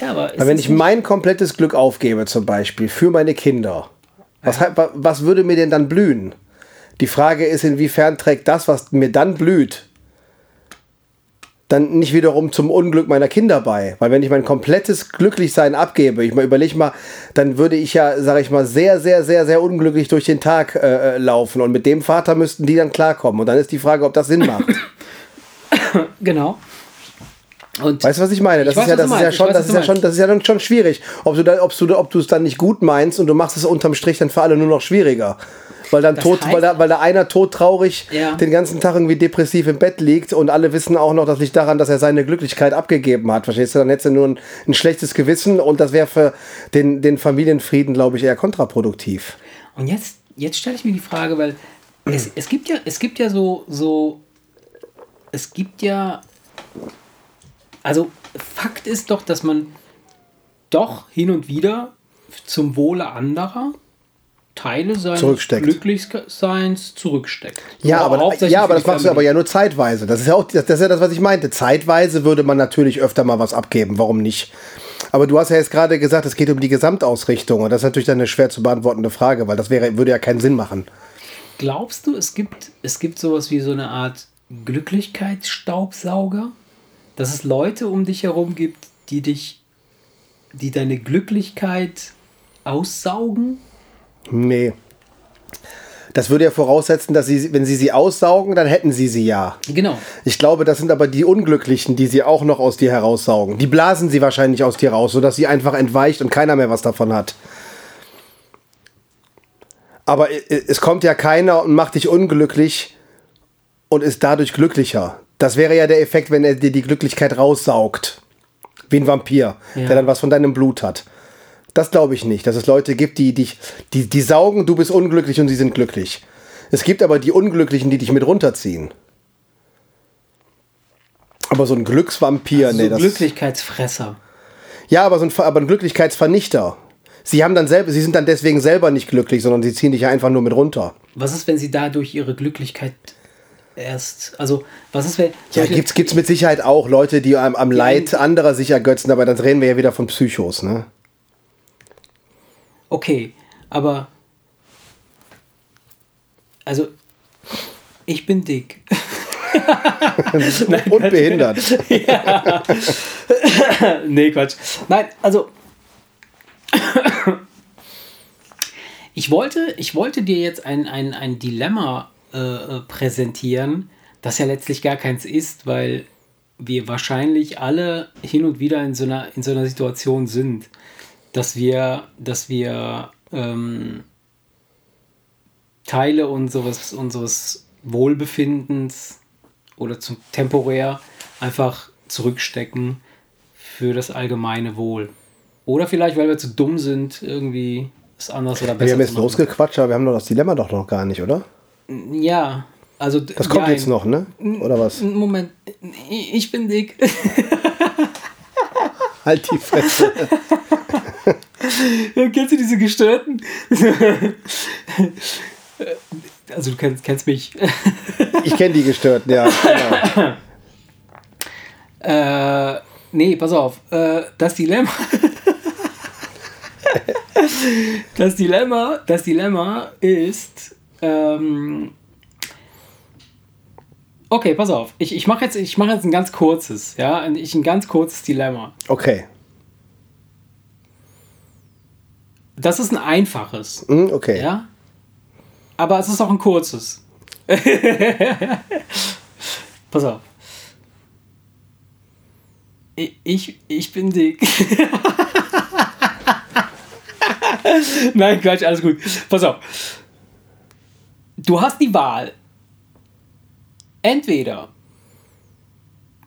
Speaker 1: Ja, aber
Speaker 2: Weil wenn ich mein komplettes Glück aufgebe, zum Beispiel, für meine Kinder, was, was würde mir denn dann blühen? Die Frage ist, inwiefern trägt das, was mir dann blüht, dann nicht wiederum zum Unglück meiner Kinder bei. Weil wenn ich mein komplettes Glücklichsein abgebe, ich mal überlege mal, dann würde ich ja, sage ich mal, sehr, sehr, sehr, sehr unglücklich durch den Tag äh, äh, laufen. Und mit dem Vater müssten die dann klarkommen. Und dann ist die Frage, ob das Sinn macht.
Speaker 1: Genau. Und
Speaker 2: Weißt du, was ich meine? Das
Speaker 1: Ich weiß,
Speaker 2: ist ja, das ist schon,
Speaker 1: weiß,
Speaker 2: das ist ja schon, das ist ja dann schon schwierig. Ob du da, ob du, ob du es dann nicht gut meinst und du machst es unterm Strich dann für alle nur noch schwieriger. Weil dann
Speaker 1: Das
Speaker 2: tot,
Speaker 1: heißt-
Speaker 2: weil da, weil da einer todtraurig
Speaker 1: Ja.
Speaker 2: den ganzen Tag irgendwie depressiv im Bett liegt und alle wissen auch noch, das liegt daran, dass er seine Glücklichkeit abgegeben hat. Verstehst du? Dann hättest du nur ein, ein schlechtes Gewissen und das wäre für den, den Familienfrieden, glaube ich, eher kontraproduktiv.
Speaker 1: Und jetzt, jetzt stelle ich mir die Frage, weil es, es gibt ja, es gibt ja so, so, es gibt ja, also Fakt ist doch, dass man doch hin und wieder zum Wohle anderer Teile seines
Speaker 2: Zurücksteckt.
Speaker 1: Glücklichseins zurücksteckt.
Speaker 2: Ja, aber, ja, aber das machst du aber ja nur zeitweise. Das ist ja auch das, das ist ja das, was ich meinte. Zeitweise würde man natürlich öfter mal was abgeben. Warum nicht? Aber du hast ja jetzt gerade gesagt, es geht um die Gesamtausrichtung. Und das ist natürlich dann eine schwer zu beantwortende Frage, weil das wäre, würde ja keinen Sinn machen.
Speaker 1: Glaubst du, es gibt, es gibt sowas wie so eine Art Glücklichkeitsstaubsauger? Dass es Leute um dich herum gibt, die dich, die deine Glücklichkeit aussaugen?
Speaker 2: Nee. Das würde ja voraussetzen, dass sie, wenn sie sie aussaugen, dann hätten sie sie ja.
Speaker 1: Genau.
Speaker 2: Ich glaube, das sind aber die Unglücklichen, die sie auch noch aus dir heraussaugen. Die blasen sie wahrscheinlich aus dir raus, sodass sie einfach entweicht und keiner mehr was davon hat. Aber i- i- es kommt ja keiner und macht dich unglücklich und ist dadurch glücklicher. Das wäre ja der Effekt, wenn er dir die Glücklichkeit raussaugt. Wie ein Vampir,
Speaker 1: Ja.
Speaker 2: der dann was von deinem Blut hat. Das glaube ich nicht, dass es Leute gibt, die dich, die, die saugen, du bist unglücklich und sie sind glücklich. Es gibt aber die Unglücklichen, die dich mit runterziehen. Aber so ein Glücksvampir, nee,
Speaker 1: so
Speaker 2: das.
Speaker 1: Glücklichkeitsfresser.
Speaker 2: Ja, aber so ein, aber ein Glücklichkeitsvernichter. Sie haben dann selber, sie sind dann deswegen selber nicht glücklich, sondern sie ziehen dich einfach nur mit runter.
Speaker 1: Was ist, wenn sie dadurch ihre Glücklichkeit erst. Also, was ist, wenn.
Speaker 2: Ja,
Speaker 1: solche-
Speaker 2: gibt's, gibt's mit Sicherheit auch Leute, die am, am Leid anderer sich ergötzen, aber dann reden wir ja wieder von Psychos, ne?
Speaker 1: Okay, aber. Also, ich bin dick.
Speaker 2: Und behindert.
Speaker 1: nee, Quatsch. Nein, also. Ich wollte, ich wollte dir jetzt ein, ein, ein Dilemma äh, äh, präsentieren, das ja letztlich gar keins ist, weil wir wahrscheinlich alle hin und wieder in so einer, in so einer Situation sind, dass wir, dass wir ähm, Teile unseres, unseres Wohlbefindens oder zum temporär einfach zurückstecken für das allgemeine Wohl. Oder vielleicht, weil wir zu dumm sind, irgendwie es anders oder
Speaker 2: Wir
Speaker 1: besser
Speaker 2: haben jetzt losgequatscht, aber wir haben doch das Dilemma doch noch gar nicht, oder?
Speaker 1: Ja, also
Speaker 2: Das kommt jetzt noch, ne? Oder was?
Speaker 1: Moment, ich bin dick.
Speaker 2: Halt die Fresse.
Speaker 1: Kennst du diese gestörten? also du kennst, kennst mich.
Speaker 2: Ich kenne die Gestörten, ja. Genau.
Speaker 1: Äh, nee, pass auf. Äh, das Dilemma. das Dilemma, das Dilemma ist. Ähm, okay, pass auf. Ich, ich mache jetzt, ich mach jetzt ein ganz kurzes, ja, ein, ich, ein ganz kurzes Dilemma.
Speaker 2: Okay.
Speaker 1: Das ist ein einfaches,
Speaker 2: Hm, okay.
Speaker 1: ja. Aber es ist auch ein kurzes. pass auf. Ich, ich, ich bin dick. Nein, Quatsch, alles gut. Pass auf. Du hast die Wahl. Entweder.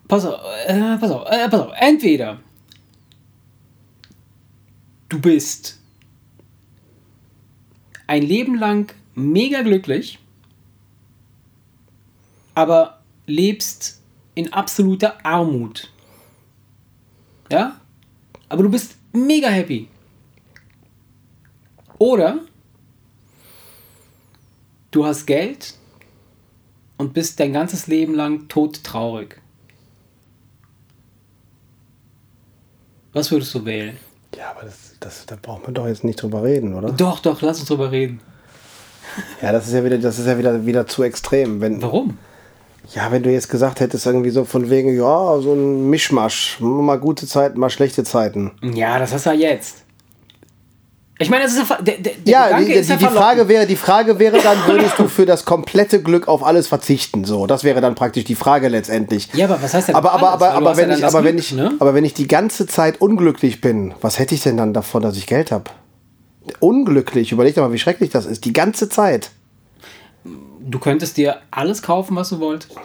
Speaker 1: Pass auf, äh, pass auf, äh, pass auf. Entweder. Du bist ein Leben lang mega glücklich, aber lebst in absoluter Armut. Ja? Aber du bist mega happy. Oder du hast Geld und bist dein ganzes Leben lang todtraurig. Was würdest du wählen?
Speaker 2: Ja, aber das, das, da braucht man doch jetzt nicht drüber reden, oder?
Speaker 1: Doch, doch, lass uns drüber reden.
Speaker 2: Ja, das ist ja wieder, das ist ja wieder, wieder zu extrem. Wenn,
Speaker 1: Warum?
Speaker 2: ja, wenn du jetzt gesagt hättest, irgendwie so von wegen, ja, so ein Mischmasch. Mal gute Zeiten, mal schlechte Zeiten.
Speaker 1: Ja, das hast du ja jetzt. Ich meine, das ist der, der, der
Speaker 2: Ja,
Speaker 1: Gedanke
Speaker 2: die, die, die. Frage wäre, die Frage wäre dann, würdest du für das komplette Glück auf alles verzichten? So, das wäre dann praktisch die Frage letztlich.
Speaker 1: Ja, aber was heißt denn
Speaker 2: aber, aber, aber, aber, wenn ich,
Speaker 1: das
Speaker 2: aber, wenn ich,
Speaker 1: ne?
Speaker 2: aber wenn ich die ganze Zeit unglücklich bin, was hätte ich denn dann davon, dass ich Geld habe? Unglücklich, überleg doch mal, wie schrecklich das ist. Die ganze Zeit.
Speaker 1: Du könntest dir alles kaufen, was du wolltest.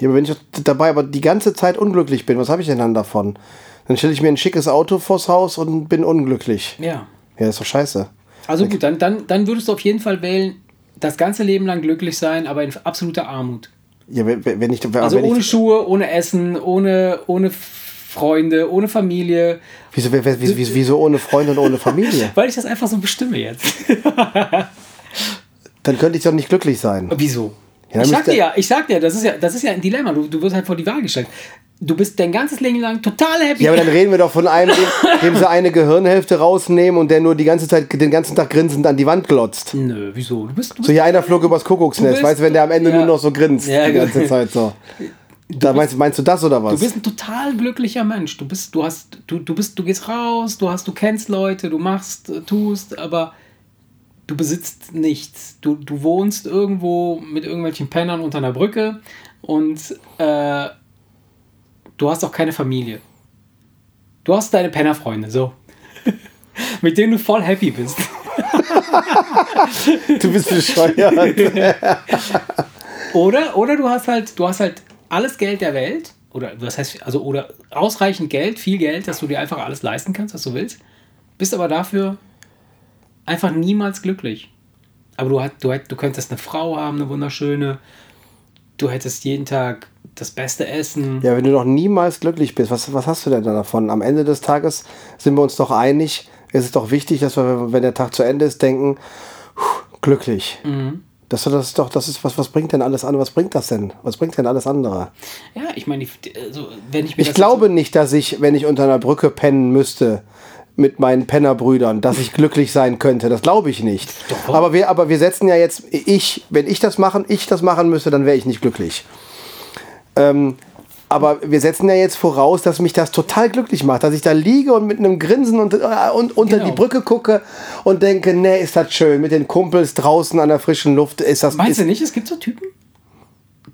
Speaker 2: Ja, aber wenn ich dabei aber die ganze Zeit unglücklich bin, was habe ich denn dann davon? Dann stelle ich mir ein schickes Auto vors Haus und bin unglücklich.
Speaker 1: Ja.
Speaker 2: Ja, das ist doch scheiße.
Speaker 1: Also gut, dann, dann, dann würdest du auf jeden Fall wählen, das ganze Leben lang glücklich sein, aber in absoluter Armut.
Speaker 2: Ja, wenn, wenn ich,
Speaker 1: Also
Speaker 2: wenn
Speaker 1: ohne
Speaker 2: ich,
Speaker 1: Schuhe, ohne Essen, ohne, ohne Freunde, ohne Familie.
Speaker 2: wieso, wieso, wieso, wieso ohne Freunde und ohne Familie?
Speaker 1: Weil ich das einfach so bestimme jetzt.
Speaker 2: Dann könnte ich doch nicht glücklich sein.
Speaker 1: Wieso?
Speaker 2: Ja,
Speaker 1: ich sag dir ja, ich sag dir, das ist ja, das ist ja ein Dilemma. Du, du wirst halt vor die Wahl gestellt. Du bist dein ganzes Leben lang total happy.
Speaker 2: Ja, aber dann reden wir doch von einem, dem, dem sie eine Gehirnhälfte rausnehmen und der nur die ganze Zeit, den ganzen Tag grinsend an die Wand glotzt.
Speaker 1: Nö, wieso? Du bist, du bist
Speaker 2: So hier einer flog übers Kuckucksnest,
Speaker 1: bist-
Speaker 2: weißt du, wenn der am Ende
Speaker 1: ja.
Speaker 2: nur noch so grinst
Speaker 1: Ja,
Speaker 2: die ganze
Speaker 1: genau.
Speaker 2: Zeit so. Da meinst, meinst du das oder was?
Speaker 1: Du bist ein total glücklicher Mensch. Du bist, du hast, du, du bist, du gehst raus, du hast, du kennst Leute, du machst, äh, tust, aber du besitzt nichts. Du, du wohnst irgendwo mit irgendwelchen Pennern unter einer Brücke und äh, du hast auch keine Familie. Du hast deine Pennerfreunde, so. mit denen du voll happy bist.
Speaker 2: du bist bescheuert.
Speaker 1: Oder, oder du hast halt, du hast halt alles Geld der Welt, oder was heißt, also oder ausreichend Geld, viel Geld, dass du dir einfach alles leisten kannst, was du willst, bist aber dafür einfach niemals glücklich. Aber du, du, du könntest eine Frau haben, eine wunderschöne, du hättest jeden Tag das beste Essen.
Speaker 2: ja, wenn du noch niemals glücklich bist, was, was hast du denn da davon? Am Ende des Tages sind wir uns doch einig, es ist doch wichtig, dass wir, wenn der Tag zu Ende ist, denken, "Puh, glücklich.
Speaker 1: Mhm.
Speaker 2: Das, das ist doch, das ist, was, was bringt denn alles an? Was bringt das denn? Was bringt denn alles andere?
Speaker 1: Ja, ich meine, also, wenn ich mir
Speaker 2: Ich glaube nicht, dass ich, wenn ich unter einer Brücke pennen müsste, mit meinen Pennerbrüdern, dass ich glücklich sein könnte. Das glaube ich nicht.
Speaker 1: Doch.
Speaker 2: Aber wir, aber wir setzen ja jetzt, ich, wenn ich das machen, ich das machen müsste, dann wäre ich nicht glücklich. Ähm, aber wir setzen ja jetzt voraus, dass mich das total glücklich macht, dass ich da liege und mit einem Grinsen und, äh, und unter
Speaker 1: Genau.
Speaker 2: die Brücke gucke und denke, nee, ist das schön, mit den Kumpels draußen an der frischen Luft, ist das...
Speaker 1: Meinst
Speaker 2: ist,
Speaker 1: du nicht, es gibt so Typen?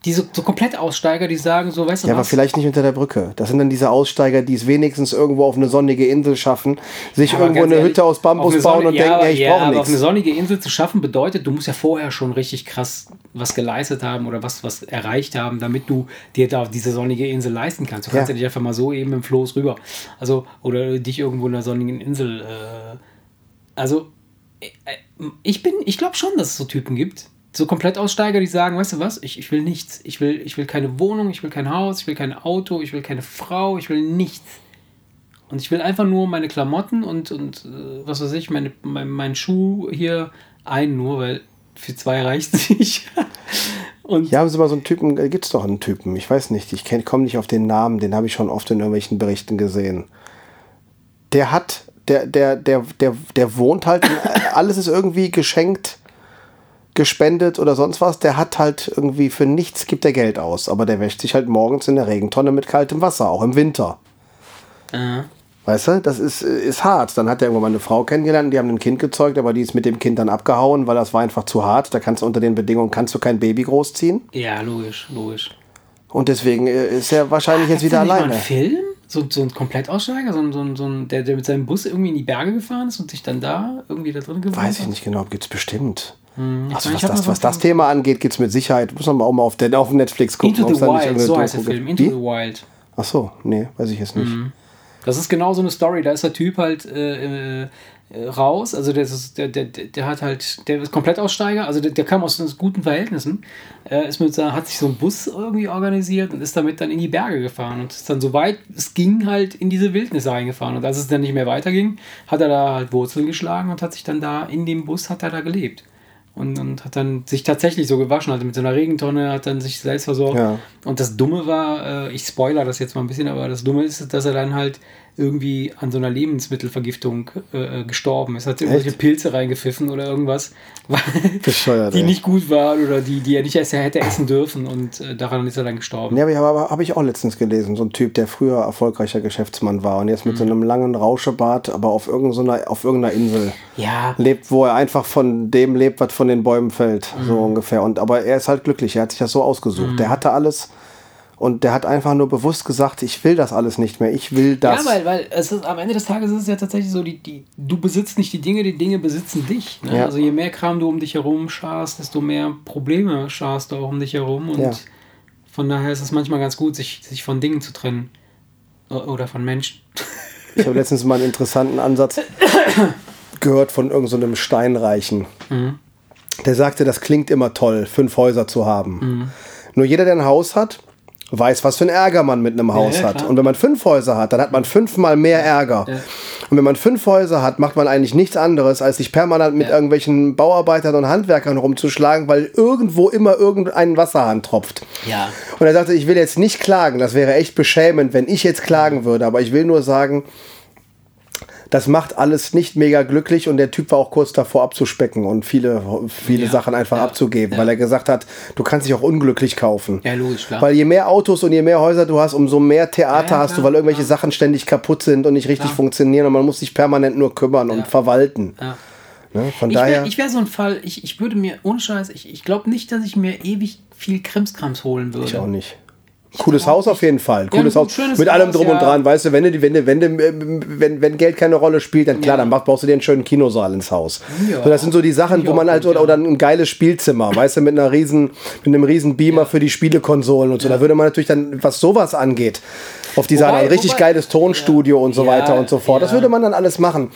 Speaker 1: Die so, so komplett Aussteiger, die sagen so, weißt du
Speaker 2: Ja, aber
Speaker 1: was?
Speaker 2: vielleicht nicht unter der Brücke. Das sind dann diese Aussteiger, die es wenigstens irgendwo auf eine sonnige Insel schaffen, sich
Speaker 1: Aber
Speaker 2: irgendwo eine
Speaker 1: ehrlich,
Speaker 2: Hütte aus Bambus
Speaker 1: auf
Speaker 2: bauen
Speaker 1: Sonne-
Speaker 2: und
Speaker 1: ja,
Speaker 2: denken,
Speaker 1: aber-
Speaker 2: hey, ich
Speaker 1: ja,
Speaker 2: brauche
Speaker 1: aber auf eine
Speaker 2: nichts.
Speaker 1: sonnige Insel zu schaffen bedeutet, du musst ja vorher schon richtig krass was geleistet haben oder was, was erreicht haben, damit du dir da diese sonnige Insel leisten kannst. Du kannst
Speaker 2: Ja.
Speaker 1: ja nicht einfach mal so eben im Floß rüber. Also, oder dich irgendwo in einer sonnigen Insel. Äh, also, äh, ich bin, ich glaube schon, dass es so Typen gibt. So Komplettaussteiger, die sagen, weißt du was, ich, ich will nichts. Ich will, ich will keine Wohnung, ich will kein Haus, ich will kein Auto, ich will keine Frau, ich will nichts. Und ich will einfach nur meine Klamotten und, und äh, was weiß ich, meine, mein, mein Schuh hier ein nur, weil für zwei reicht es nicht. und
Speaker 2: sie mal so einen Typen, äh, gibt's doch einen Typen, ich weiß nicht, ich komme nicht auf den Namen, den habe ich schon oft in irgendwelchen Berichten gesehen. Der hat, der, der, der, der, der wohnt halt, alles ist irgendwie geschenkt, gespendet oder sonst was, der hat halt irgendwie für nichts gibt er Geld aus, aber der wäscht sich halt morgens in der Regentonne mit kaltem Wasser, auch im Winter.
Speaker 1: äh,
Speaker 2: Weißt du, das ist, ist hart. Dann hat er irgendwann mal eine Frau kennengelernt, die haben ein Kind gezeugt, aber die ist mit dem Kind dann abgehauen, weil das war einfach zu hart. Da kannst du unter den Bedingungen kannst du kein Baby großziehen.
Speaker 1: ja, logisch, logisch.
Speaker 2: Und deswegen äh, ist er wahrscheinlich jetzt
Speaker 1: Gibt's
Speaker 2: wieder
Speaker 1: nicht mal
Speaker 2: alleine.
Speaker 1: einen Film? So, so ein Komplettaussteiger, so ein, so ein, so ein, der, der mit seinem Bus irgendwie in die Berge gefahren ist und sich dann da irgendwie da drin gewohnt
Speaker 2: Weiß ich
Speaker 1: hat?
Speaker 2: nicht genau, gibt's bestimmt.
Speaker 1: Hm, ich
Speaker 2: Also was das, was das Thema angeht, gibt's mit Sicherheit. Muss man auch mal auf, den, auf Netflix gucken.
Speaker 1: Into the Wild, so heißt der Film. Into
Speaker 2: Wie?
Speaker 1: the Wild.
Speaker 2: Ach so, nee, weiß ich jetzt nicht.
Speaker 1: Das ist genau so eine Story. Da ist der Typ halt äh, äh, raus. Also der, ist, der, der, der hat halt, der ist komplett Aussteiger. Also der, der kam aus guten Verhältnissen. Äh, ist mit, hat sich so einen Bus irgendwie organisiert und ist damit dann in die Berge gefahren und ist dann so weit es ging halt in diese Wildnis reingefahren. Und als es dann nicht mehr weiterging, hat er da halt Wurzeln geschlagen und hat sich dann da in dem Bus hat er da gelebt. Und, und hat dann sich tatsächlich so gewaschen, also mit so einer Regentonne, hat dann sich selbst versorgt.
Speaker 2: Ja.
Speaker 1: Und das Dumme war, äh, ich spoiler das jetzt mal ein bisschen, aber das Dumme ist, dass er dann halt irgendwie an so einer Lebensmittelvergiftung äh, gestorben ist. Hat irgendwelche Pilze reingepfiffen oder irgendwas,
Speaker 2: Bescheuert,
Speaker 1: die
Speaker 2: ey.
Speaker 1: nicht gut waren oder die, die er nicht erst hätte essen dürfen und äh, daran ist er dann gestorben.
Speaker 2: Ja, aber, aber habe ich auch letztens gelesen. So ein Typ, der früher erfolgreicher Geschäftsmann war und jetzt mit so
Speaker 1: Mhm.
Speaker 2: einem langen Rauschebart, aber auf irgendeiner, auf irgendeiner Insel
Speaker 1: Ja,
Speaker 2: lebt, wo er einfach von dem lebt, was von den Bäumen fällt.
Speaker 1: Mhm.
Speaker 2: So ungefähr. Und aber er ist halt glücklich. Er hat sich das so ausgesucht. Der hatte alles und der hat einfach nur bewusst gesagt, ich will das alles nicht mehr. Ich will das.
Speaker 1: Ja, weil, weil es ist, am Ende des Tages ist es ja tatsächlich so, die, die, du besitzt nicht die Dinge, die Dinge besitzen dich. Ne?
Speaker 2: Ja.
Speaker 1: Also je mehr Kram du um dich herum scharst, desto mehr Probleme scharst du auch um dich herum. Und
Speaker 2: Ja.
Speaker 1: von daher ist es manchmal ganz gut, sich, sich von Dingen zu trennen. Oder von Menschen.
Speaker 2: Ich habe letztens mal einen interessanten Ansatz gehört von irgendeinem so einem Steinreichen.
Speaker 1: Mhm.
Speaker 2: der sagte, das klingt immer toll, fünf Häuser zu haben.
Speaker 1: Mhm.
Speaker 2: Nur jeder, der ein Haus hat, weiß, was für ein Ärger man mit einem Haus
Speaker 1: ja,
Speaker 2: hat.
Speaker 1: klar.
Speaker 2: Und wenn man fünf Häuser hat, dann hat man fünfmal mehr Ärger.
Speaker 1: Ja.
Speaker 2: Und wenn man fünf Häuser hat, macht man eigentlich nichts anderes, als sich permanent mit
Speaker 1: Ja.
Speaker 2: irgendwelchen Bauarbeitern und Handwerkern rumzuschlagen, weil irgendwo immer irgendein Wasserhahn tropft.
Speaker 1: Ja.
Speaker 2: Und er sagte, ich will jetzt nicht klagen, das wäre echt beschämend, wenn ich jetzt klagen würde, aber ich will nur sagen, das macht alles nicht mega glücklich und der Typ war auch kurz davor abzuspecken und viele, viele
Speaker 1: Ja,
Speaker 2: Sachen einfach
Speaker 1: ja,
Speaker 2: abzugeben,
Speaker 1: ja.
Speaker 2: weil er gesagt hat, du kannst dich auch unglücklich kaufen.
Speaker 1: Ja, logisch, klar.
Speaker 2: Weil je mehr Autos und je mehr Häuser du hast, umso mehr Theater hast du,
Speaker 1: klar,
Speaker 2: weil irgendwelche. Sachen ständig kaputt sind und nicht richtig funktionieren und man muss sich permanent nur kümmern und verwalten.
Speaker 1: ja.
Speaker 2: Ne? Von
Speaker 1: Ich
Speaker 2: daher,
Speaker 1: wäre wär so ein Fall, ich, ich würde mir, ohne Scheiß, ich, ich glaube nicht, dass ich mir ewig viel Krimskrams holen würde.
Speaker 2: ich auch nicht. Cooles Haus auf jeden Fall. Cooles Haus. Mit allem
Speaker 1: Haus,
Speaker 2: drum und
Speaker 1: ja.
Speaker 2: dran. Weißt du, wenn, du, wenn, du, wenn, du, ähm, wenn, wenn Geld keine Rolle spielt, dann klar,
Speaker 1: Ja.
Speaker 2: dann baust du dir einen schönen Kinosaal ins Haus. So, das sind so die Sachen, wo man halt, oder, oder ein geiles Spielzimmer, weißt du, mit einer riesen, mit einem riesen Beamer für die Spielekonsolen und so. Da würde man natürlich dann, was sowas angeht, auf die Sache, ein richtig
Speaker 1: wobei-
Speaker 2: geiles Tonstudio und so weiter und so fort. Das würde man dann alles machen.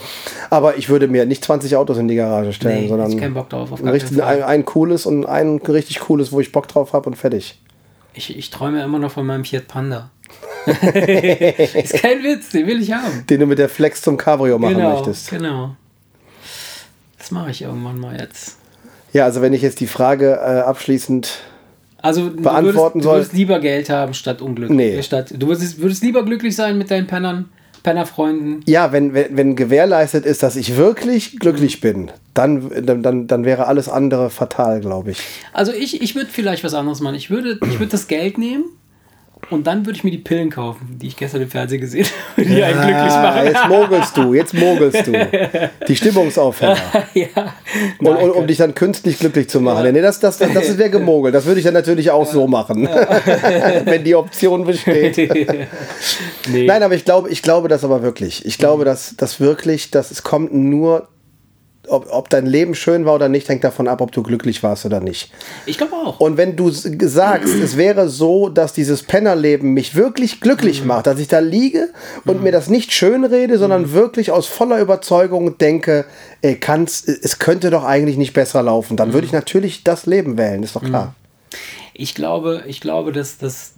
Speaker 2: Aber ich würde mir nicht 20 Autos in die Garage stellen,
Speaker 1: Nee,
Speaker 2: sondern
Speaker 1: ich Bock drauf, auf
Speaker 2: ein, richtig, ein, ein cooles und ein richtig cooles, wo ich Bock drauf habe und fertig.
Speaker 1: Ich, ich träume immer noch von meinem Fiat Panda. ist kein Witz, den will ich haben.
Speaker 2: Den du mit der Flex zum Cabrio machen
Speaker 1: genau,
Speaker 2: möchtest.
Speaker 1: genau. Das mache ich irgendwann mal jetzt.
Speaker 2: Ja, also wenn ich jetzt die Frage äh, abschließend.
Speaker 1: Also
Speaker 2: Beantworten soll-
Speaker 1: du würdest lieber Geld haben statt Unglück.
Speaker 2: Nee.
Speaker 1: Statt, du würdest, würdest lieber glücklich sein mit deinen Pennern, Pennerfreunden.
Speaker 2: Ja, wenn, wenn, wenn gewährleistet ist, dass ich wirklich glücklich bin, dann, dann, dann, wäre alles andere fatal, glaube ich.
Speaker 1: Also ich, ich würde vielleicht was anderes machen. Ich würde, ich würde das Geld nehmen und dann würde ich mir die Pillen kaufen, die ich gestern im Fernsehen gesehen habe, die einen glücklich machen.
Speaker 2: jetzt mogelst du, jetzt mogelst du. Die Stimmungsaufheller.
Speaker 1: ja.
Speaker 2: Und, und, um dich dann künstlich glücklich zu machen. Nee, das, das, das, das wäre gemogelt. Das würde ich dann natürlich auch so machen. wenn die Option besteht.
Speaker 1: nee.
Speaker 2: Nein, aber ich glaube, ich glaube das aber wirklich. Ich glaube, dass das wirklich, dass es kommt nur, ob, ob dein Leben schön war oder nicht, hängt davon ab, ob du glücklich warst oder nicht.
Speaker 1: Ich glaube auch.
Speaker 2: Und wenn du sagst, es wäre so, dass dieses Pennerleben mich wirklich glücklich macht, dass ich da liege und mir das nicht schön rede, sondern wirklich aus voller Überzeugung denke, ey, kann's, es könnte doch eigentlich nicht besser laufen, dann würde ich natürlich das Leben wählen, ist doch klar.
Speaker 1: Ich glaube, ich glaube, dass das.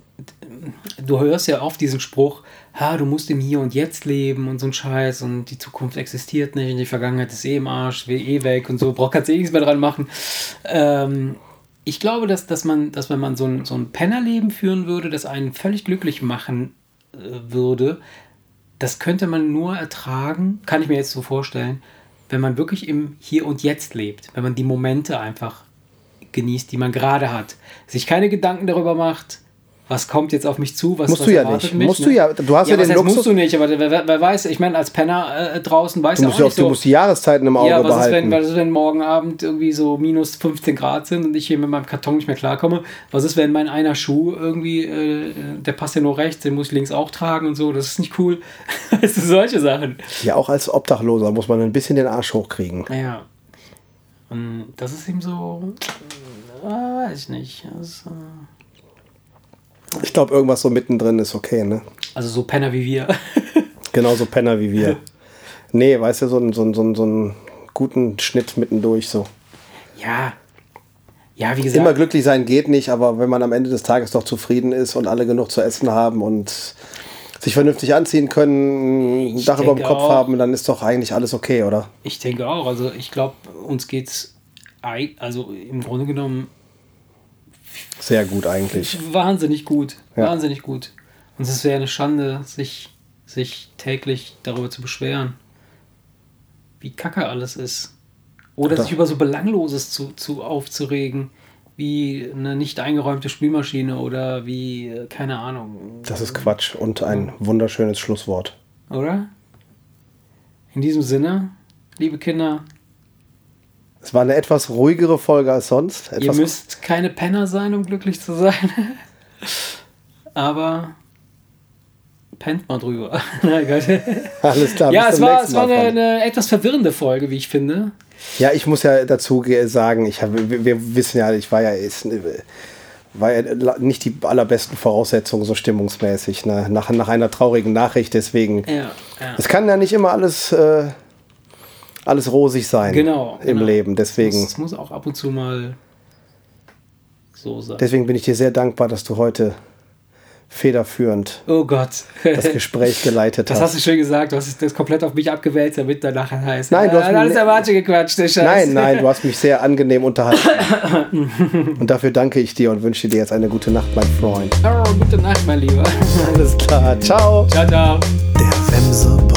Speaker 1: Du hörst ja oft diesen Spruch, ha, du musst im Hier und Jetzt leben und so ein Scheiß und die Zukunft existiert nicht und die Vergangenheit ist eh im Arsch, eh weg und so, braucht kannst eh nichts mehr dran machen. Ähm, ich glaube, dass, dass man, dass wenn man so ein, so ein Pennerleben führen würde, das einen völlig glücklich machen äh, würde, das könnte man nur ertragen, kann ich mir jetzt so vorstellen, wenn man wirklich im Hier und Jetzt lebt, wenn man die Momente einfach genießt, die man gerade hat. Sich keine Gedanken darüber macht, was kommt jetzt auf mich zu, was,
Speaker 2: Musst
Speaker 1: was
Speaker 2: du ja nicht.
Speaker 1: Mich,
Speaker 2: Musst
Speaker 1: ne?
Speaker 2: du ja- du hast ja
Speaker 1: was
Speaker 2: den
Speaker 1: heißt,
Speaker 2: Luxus-
Speaker 1: musst du nicht, aber wer, wer, weiß, ich meine, als Penner äh, draußen weiß
Speaker 2: Du
Speaker 1: ja
Speaker 2: musst,
Speaker 1: auch
Speaker 2: ja auch,
Speaker 1: nicht so,
Speaker 2: du musst die Jahreszeiten im Auge
Speaker 1: ja, was ist,
Speaker 2: behalten.
Speaker 1: wenn, was ist, wenn morgen Abend irgendwie so minus 15 Grad sind und ich hier mit meinem Karton nicht mehr klarkomme? Was ist, wenn mein einer Schuh irgendwie, äh, der passt ja nur rechts, den muss ich links auch tragen und so? Das ist nicht cool. du, solche Sachen.
Speaker 2: ja, auch als Obdachloser muss man ein bisschen den Arsch hochkriegen.
Speaker 1: Ja. Und das ist eben so, äh, weiß ich nicht. Das, äh,
Speaker 2: Ich glaube, irgendwas so mittendrin ist okay, ne?
Speaker 1: also so Penner wie wir.
Speaker 2: Genauso Penner wie wir. Nee, weißt du, so einen, so einen, so einen, so einen guten Schnitt mittendurch so.
Speaker 1: ja. Ja, wie gesagt.
Speaker 2: Immer glücklich sein geht nicht, aber wenn man am Ende des Tages doch zufrieden ist und alle genug zu essen haben und sich vernünftig anziehen können, ein Dach über dem Kopf
Speaker 1: auch.
Speaker 2: haben, dann ist doch eigentlich alles okay, oder?
Speaker 1: Ich denke auch. Also ich glaube, uns geht's also im Grunde genommen
Speaker 2: Sehr gut eigentlich.
Speaker 1: wahnsinnig gut.
Speaker 2: Ja.
Speaker 1: Wahnsinnig gut. Und es wäre eine Schande, sich, sich täglich darüber zu beschweren, wie kacke alles ist. Oder
Speaker 2: Doch.
Speaker 1: sich über so Belangloses zu, zu aufzuregen, wie eine nicht eingeräumte Spülmaschine oder wie, äh, keine Ahnung.
Speaker 2: Das ist Quatsch und ein wunderschönes Schlusswort.
Speaker 1: Oder? In diesem Sinne, liebe Kinder,
Speaker 2: Es war eine etwas ruhigere Folge als sonst.
Speaker 1: ihr
Speaker 2: Etwas
Speaker 1: müsst keine Penner sein, um glücklich zu sein. Aber pennt mal drüber. Nein,
Speaker 2: alles klar.
Speaker 1: ja, es war, es war eine, eine etwas verwirrende Folge, wie ich finde.
Speaker 2: Ja, ich muss ja dazu ge- sagen, ich habe, wir, wir wissen ja, ich war ja, ist, war ja nicht die allerbesten Voraussetzungen so stimmungsmäßig, ne? nach, nach einer traurigen Nachricht. Deswegen,
Speaker 1: Ja, ja.
Speaker 2: es kann ja nicht immer alles, äh, alles rosig sein
Speaker 1: Genau,
Speaker 2: im
Speaker 1: genau.
Speaker 2: Leben. Deswegen,
Speaker 1: Es muss auch ab und zu mal so sein.
Speaker 2: deswegen bin ich dir sehr dankbar, dass du heute federführend
Speaker 1: oh Gott.
Speaker 2: das Gespräch geleitet
Speaker 1: Das
Speaker 2: hast.
Speaker 1: hast du schön gesagt. Du hast das komplett auf mich abgewälzt, damit dann nachher heißt.
Speaker 2: Nein, du hast
Speaker 1: äh, alles Matsche gequatscht, der Scheiß.
Speaker 2: Nein, nein, du hast mich sehr angenehm unterhalten. Und dafür danke ich dir und wünsche dir jetzt eine gute Nacht, mein Freund.
Speaker 1: Oh, gute Nacht, mein Lieber.
Speaker 2: Alles klar, ciao.
Speaker 1: Ciao, ciao.
Speaker 2: Der Wemse